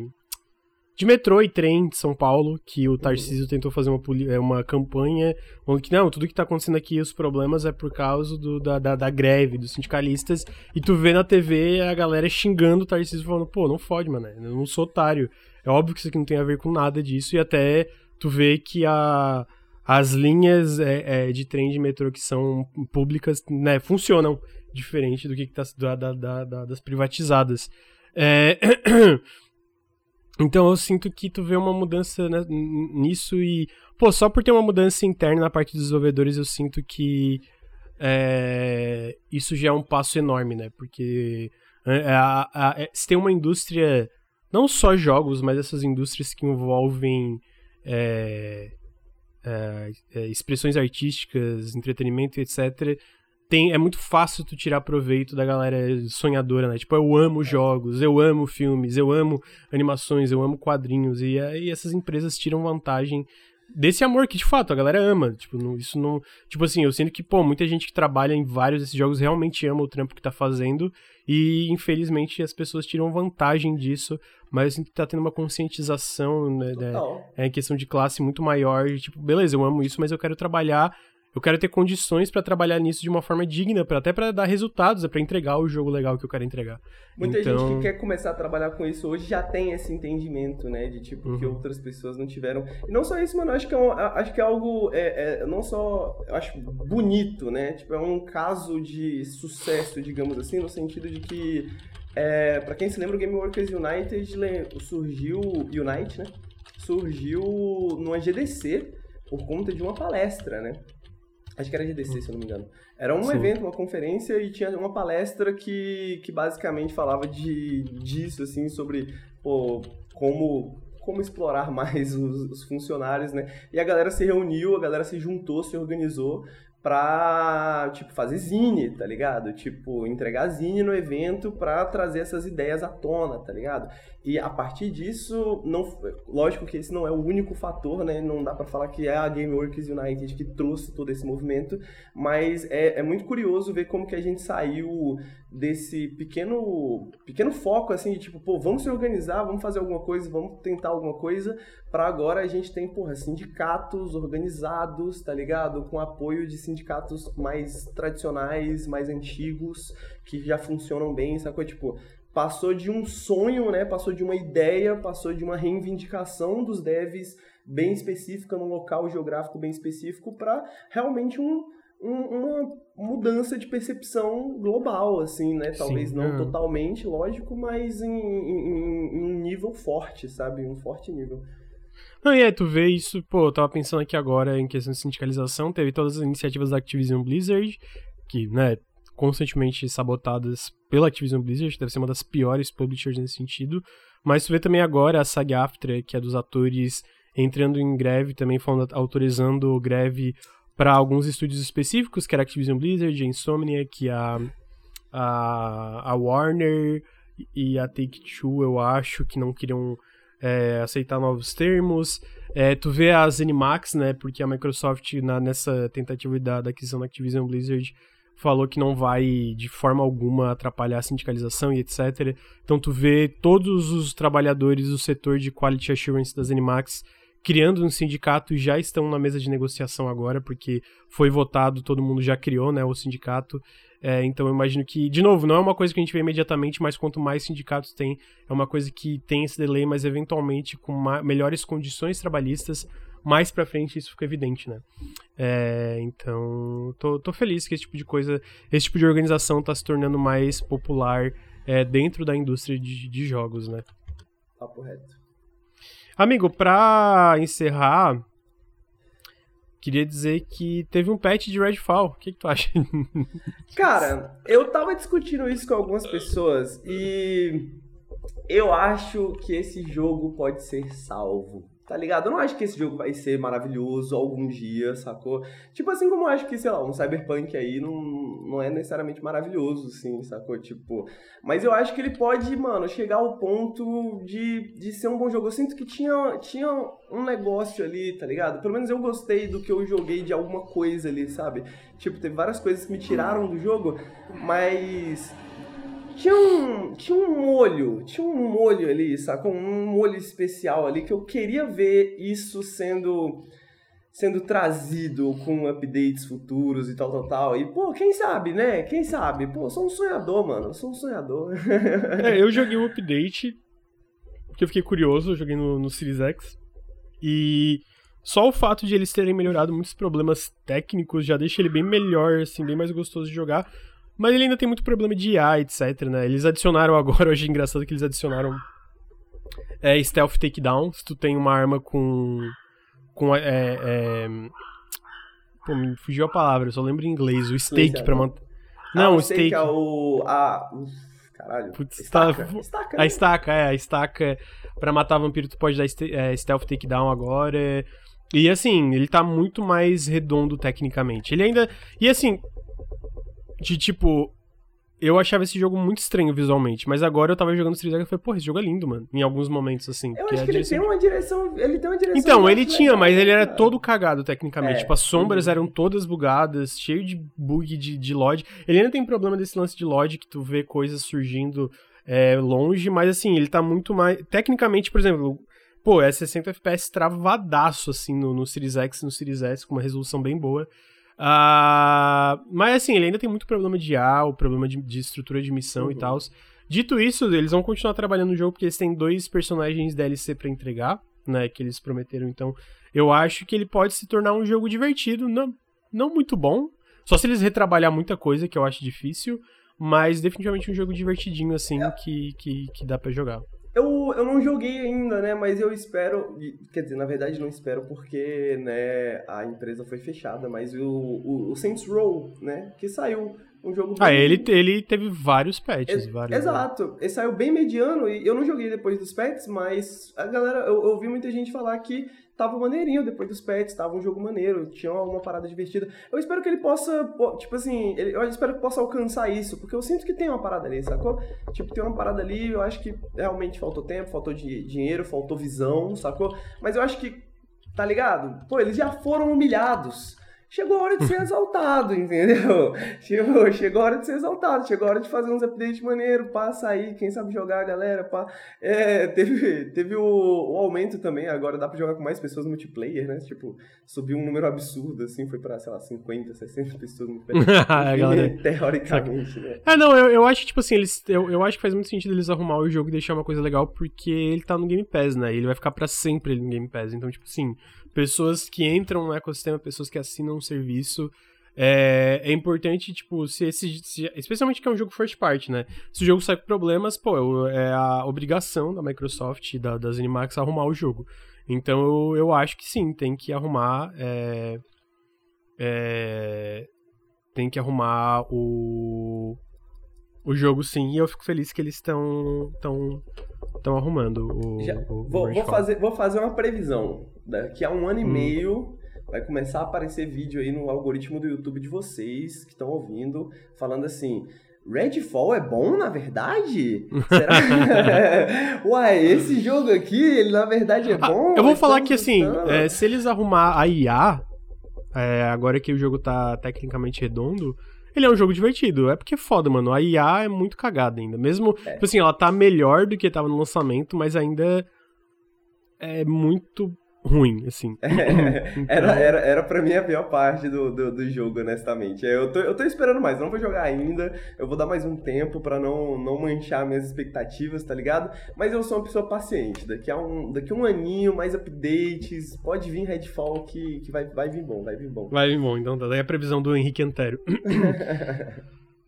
de metrô e trem de São Paulo, que o Tarcísio tentou fazer uma, é, uma campanha falando que não, tudo que tá acontecendo aqui, os problemas é por causa do, da, da, da, greve dos sindicalistas, e tu vê na TV a galera xingando o Tarcísio falando, pô, não fode, mano, eu não sou otário. É óbvio que isso aqui não tem a ver com nada disso, e até tu vê que a, as linhas é, é, de trem de metrô que são públicas, né, funcionam diferente do que, que tá da, das privatizadas. É... Então eu sinto que tu vê uma mudança né, nisso e, pô, só por ter uma mudança interna na parte dos desenvolvedores, eu sinto que é, isso já é um passo enorme, né? Porque é, a, a, se tem uma indústria, não só jogos, mas essas indústrias que envolvem é, é, é expressões artísticas, entretenimento, etc., tem, é muito fácil tu tirar proveito da galera sonhadora, né? Tipo, eu amo jogos, eu amo filmes, eu amo animações, eu amo quadrinhos. E aí essas empresas tiram vantagem desse amor que de fato a galera ama. Tipo, não, isso não. Tipo assim, eu sinto que, pô, muita gente que trabalha em vários desses jogos realmente ama o trampo que tá fazendo. E infelizmente as pessoas tiram vantagem disso. Mas eu sinto que tá tendo uma conscientização, né? né é, em questão de classe muito maior. De, tipo, beleza, eu amo isso, mas eu quero trabalhar eu quero ter condições para trabalhar nisso de uma forma digna, pra, até para dar resultados, é para entregar o jogo legal que eu quero entregar. Muita então... gente que quer começar a trabalhar com isso hoje já tem esse entendimento, né, de tipo uhum. que outras pessoas não tiveram. E não só isso, mano, acho que é, um, acho que é algo é, é, não só, eu acho bonito, né? Tipo, é um caso de sucesso, digamos assim, no sentido de que É, pra quem se lembra, o Game Workers United surgiu. Unite, né? Surgiu numa GDC por conta de uma palestra, né? Acho que era GDC, hum. se eu não me engano. Era um Sim. evento, uma conferência, e tinha uma palestra que, que basicamente falava de, disso, assim, sobre pô, como como explorar mais os, os, funcionários, né? E a galera se reuniu, a galera se juntou, se organizou pra, tipo, fazer zine, tá ligado? Tipo, entregar zine no evento pra trazer essas ideias à tona, tá ligado? E a partir disso, não, lógico que esse não é o único fator, né? Não dá para falar que é a Gameworks United que trouxe todo esse movimento, mas é, é muito curioso ver como que a gente saiu desse pequeno pequeno foco assim de tipo, pô, vamos se organizar, vamos fazer alguma coisa, vamos tentar alguma coisa, para agora a gente tem, porra, sindicatos organizados, tá ligado? Com apoio de sindicatos mais tradicionais, mais antigos, que já funcionam bem, sacou? Tipo, passou de um sonho, né? Passou de uma ideia, passou de uma reivindicação dos devs bem específica, num local geográfico bem específico, para realmente um, um, uma mudança de percepção global, assim, né? Talvez Sim, não é. totalmente, lógico, mas em, em, em, um nível forte, sabe? Um forte nível. Não, e é, tu vê isso, pô, eu tava pensando aqui agora em questão de sindicalização, teve todas as iniciativas da Activision Blizzard, que, né, constantemente sabotadas pela Activision Blizzard, deve ser uma das piores publishers nesse sentido. Mas tu vê também agora a SAG-AFTRA, que é dos atores entrando em greve, também falando, autorizando greve para alguns estúdios específicos, que era a Activision Blizzard, a Insomniac, a, a, a Warner e a Take-Two, eu acho, que não queriam é, aceitar novos termos. É, tu vê a Zenimax, né, porque a Microsoft, na, nessa tentativa da, da aquisição da Activision Blizzard, falou que não vai de forma alguma atrapalhar a sindicalização e etc. Então tu vê todos os trabalhadores do setor de Quality Assurance das Animax criando um sindicato e já estão na mesa de negociação agora, porque foi votado, todo mundo já criou né, o sindicato. É, então eu imagino que, de novo, não é uma coisa que a gente vê imediatamente, mas quanto mais sindicatos tem, é uma coisa que tem esse delay, mas eventualmente com melhores condições trabalhistas, mais pra frente isso fica evidente, né? É, então, tô, tô feliz que esse tipo de coisa, esse tipo de organização tá se tornando mais popular é, dentro da indústria de, de jogos, né? Papo reto. Amigo, pra encerrar, queria dizer que teve um patch de Redfall. O que, que tu acha? Cara, eu tava discutindo isso com algumas pessoas e eu acho que esse jogo pode ser salvo Tá ligado? Eu não acho que esse jogo vai ser maravilhoso algum dia, sacou? Tipo assim como eu acho que, sei lá, um Cyberpunk aí não, não é necessariamente maravilhoso, assim, sacou? Tipo, mas eu acho que ele pode, mano, chegar ao ponto de, de ser um bom jogo. Eu sinto que tinha, tinha um negócio ali, tá ligado? Pelo menos eu gostei do que eu joguei de alguma coisa ali, sabe? Tipo, teve várias coisas que me tiraram do jogo, mas tinha um, tinha um molho, tinha um molho ali, sacou? Um molho especial ali que eu queria ver isso sendo sendo trazido com updates futuros e tal, tal, tal. E, pô, quem sabe, né? Quem sabe? Pô, sou um sonhador, mano. Sou um sonhador. é, eu joguei um update porque eu fiquei curioso, eu joguei no, no Series X. E só o fato de eles terem melhorado muitos problemas técnicos já deixa ele bem melhor, assim, bem mais gostoso de jogar. Mas ele ainda tem muito problema de IA, etc, né? Eles adicionaram agora, hoje é engraçado que eles adicionaram é, Stealth Takedown, se tu tem uma arma com... com é, é, pô, me fugiu a palavra, eu só lembro em inglês, o stake pra manter... Não, ah, o stake... é o... A... Caralho. Putz, estaca. Tá... estaca né? A estaca, é. A estaca pra matar vampiro tu pode dar é, stealth takedown agora. E assim, ele tá muito mais redondo tecnicamente. Ele ainda. E assim, de tipo, eu achava esse jogo muito estranho visualmente, mas agora eu tava jogando Street Fighter e falei, porra, esse jogo é lindo, mano. Em alguns momentos, assim. Eu acho que ele tem uma direção. Ele tem uma direção. Então, ele tinha, mas ele era todo cagado tecnicamente. É. Tipo, as sombras uhum. eram todas bugadas, cheio de bug de, de LOD. Ele ainda tem problema desse lance de LOD, que tu vê coisas surgindo é, longe, mas assim, ele tá muito mais. Tecnicamente, por exemplo. Pô, é 60 FPS travadaço, assim, no, no Series X e no Series S, com uma resolução bem boa. Uh, mas assim, ele ainda tem muito problema de IA, o problema de, de estrutura de missão uhum. e tal. Dito isso, eles vão continuar trabalhando no jogo porque eles têm dois personagens DLC para entregar, né? Que eles prometeram. Então, eu acho que ele pode se tornar um jogo divertido, não, não muito bom. Só se eles retrabalhar muita coisa, que eu acho difícil. mas definitivamente um jogo divertidinho, assim, é. que, que, que dá para jogar. Eu, eu não joguei ainda, né? Mas eu espero. Quer dizer, na verdade não espero porque né, a empresa foi fechada, mas o, o, o Saints Row, né? Que saiu um jogo Ah, ele, ele teve vários patches. É, vários, exato. Ele saiu bem mediano e eu não joguei depois dos patches, mas a galera, eu, eu ouvi muita gente falar que tava maneirinho depois dos pets, tava um jogo maneiro, tinha uma parada divertida. Eu espero que ele possa, tipo assim, eu espero que possa alcançar isso, porque eu sinto que tem uma parada ali, sacou? Tipo, tem uma parada ali, eu acho que realmente faltou tempo, faltou dinheiro, faltou visão, sacou? Mas eu acho que, tá ligado? Pô, eles já foram humilhados chegou a hora de ser exaltado, entendeu? Chegou, chegou a hora de ser exaltado, chegou a hora de fazer uns updates maneiro, passa aí, quem sabe jogar, galera, pá. É, teve, teve o, o, aumento também, agora dá pra jogar com mais pessoas no multiplayer, né? Tipo, subiu um número absurdo, assim, foi pra, sei lá, 50, 60 pessoas no multiplayer. Teoricamente, né? É, não, eu, eu acho que, tipo assim, eles, eu, eu acho que faz muito sentido eles arrumar o jogo e deixar uma coisa legal, porque ele tá no Game Pass, né? Ele vai ficar pra sempre no Game Pass, então, tipo assim pessoas que entram no ecossistema, pessoas que assinam um serviço. É, é importante, tipo, se esse. Se, especialmente que é um jogo first party, né? Se o jogo sai com problemas, pô, é a obrigação da Microsoft e da, das Animax arrumar o jogo. Então eu, eu acho que sim, tem que arrumar. É, é, tem que arrumar o. O jogo sim, e eu fico feliz que eles estão tão, tão arrumando o. Já, o, vou, o vou, fazer, vou fazer uma previsão. Daqui a um ano e hum. meio vai começar a aparecer vídeo aí no algoritmo do YouTube de vocês que estão ouvindo, falando assim. Redfall é bom, na verdade? Será? Uai, esse jogo aqui, ele na verdade é ah, bom? Ah, eu vou falar que assim, é, se eles arrumar a IA, é, agora que o jogo tá tecnicamente redondo, ele é um jogo divertido. É porque é foda, mano. A IA é muito cagada ainda. Mesmo, é. tipo assim, ela tá melhor do que tava no lançamento, mas ainda é muito ruim, assim. É, então... era, era, era pra mim a pior parte do, do, do, jogo, honestamente. Eu tô, eu tô esperando mais, não vou jogar ainda, eu vou dar mais um tempo pra não, não manchar minhas expectativas, tá ligado? Mas eu sou uma pessoa paciente, daqui a um, daqui a um aninho, mais updates, pode vir Redfall que, que vai, vai vir bom, vai vir bom. Vai vir bom, então tá. Daí a previsão do Henrique Antero.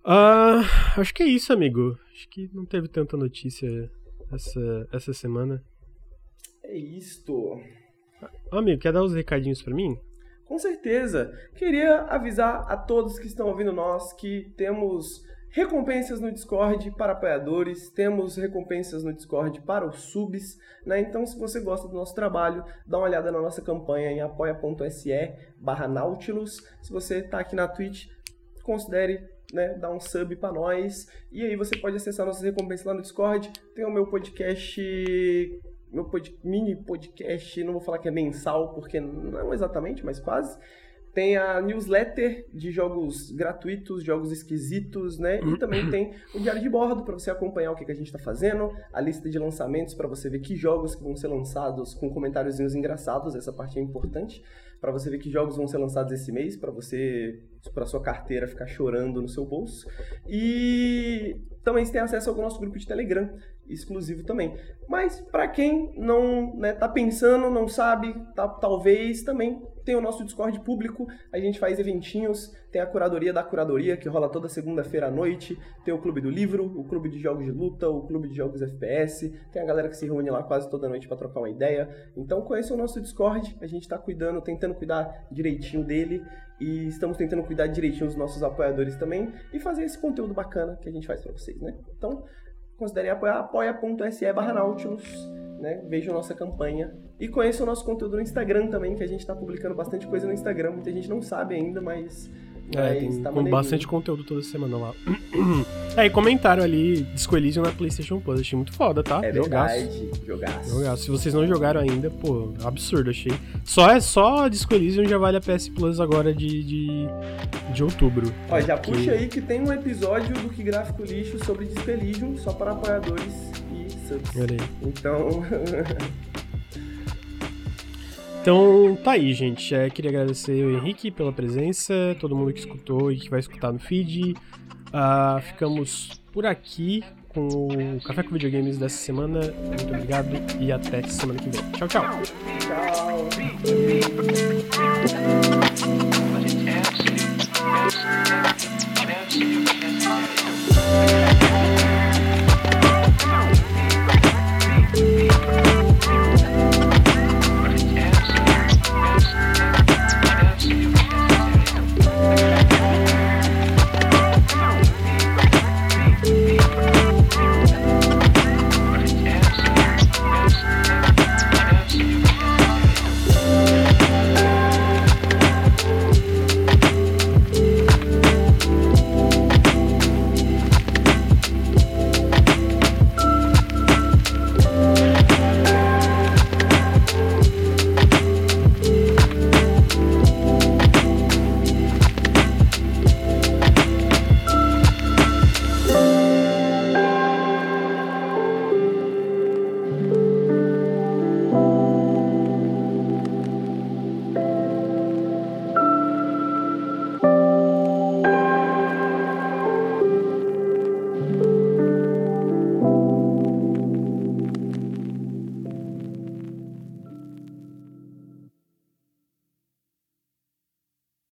uh, acho que é isso, amigo. Acho que não teve tanta notícia essa, essa semana. É isto. Amigo, quer dar os recadinhos para mim? Com certeza. Queria avisar a todos que estão ouvindo nós que temos recompensas no Discord para apoiadores, temos recompensas no Discord para os subs, né? Então, se você gosta do nosso trabalho, dá uma olhada na nossa campanha em apoia.se barra Nautilus. Se você está aqui na Twitch, considere né, dar um sub para nós. E aí você pode acessar nossas recompensas lá no Discord. Tem o meu podcast meu pod, mini podcast, não vou falar que é mensal, porque não exatamente, mas quase. Tem a newsletter de jogos gratuitos, jogos esquisitos, né? E também tem o diário de bordo para você acompanhar o que, que a gente está fazendo, a lista de lançamentos para você ver que jogos que vão ser lançados com comentáriozinhos engraçados, essa parte é importante, para você ver que jogos vão ser lançados esse mês, para você, para sua carteira ficar chorando no seu bolso. E também você tem acesso ao nosso grupo de Telegram, exclusivo também. Mas para quem não né, tá pensando, não sabe, tá, talvez também tem o nosso Discord público, a gente faz eventinhos, tem a curadoria da curadoria que rola toda segunda-feira à noite, tem o clube do livro, o clube de jogos de luta, o clube de jogos FPS, tem a galera que se reúne lá quase toda noite para trocar uma ideia. Então conheça o nosso Discord, a gente está cuidando, tentando cuidar direitinho dele e estamos tentando cuidar direitinho dos nossos apoiadores também e fazer esse conteúdo bacana que a gente faz para vocês, né? Então, considerem apoiar apoia.se barra Nautilus, né? Vejam nossa campanha e conheçam o nosso conteúdo no Instagram também, que a gente está publicando bastante coisa no Instagram, muita gente não sabe ainda, mas é, tem tá com bastante conteúdo toda semana lá. É, e comentaram ali Disco Elysium na PlayStation Plus. Achei muito foda, tá? É jogaço. verdade. Jogaço. jogaço. Se vocês não jogaram ainda, pô, absurdo, achei. Só é só Disco Elysium já vale a PS Plus agora de, de, de outubro. Ó, já puxa aí que tem um episódio do Que Gráfico Lixo sobre Disco Elysium, só para apoiadores e subs. Então. Então tá aí, gente. É, queria agradecer o Henrique pela presença, todo mundo que escutou e que vai escutar no feed. Uh, ficamos por aqui com o Café com Videogames dessa semana. Muito obrigado e até semana que vem. Tchau, tchau. Tchau.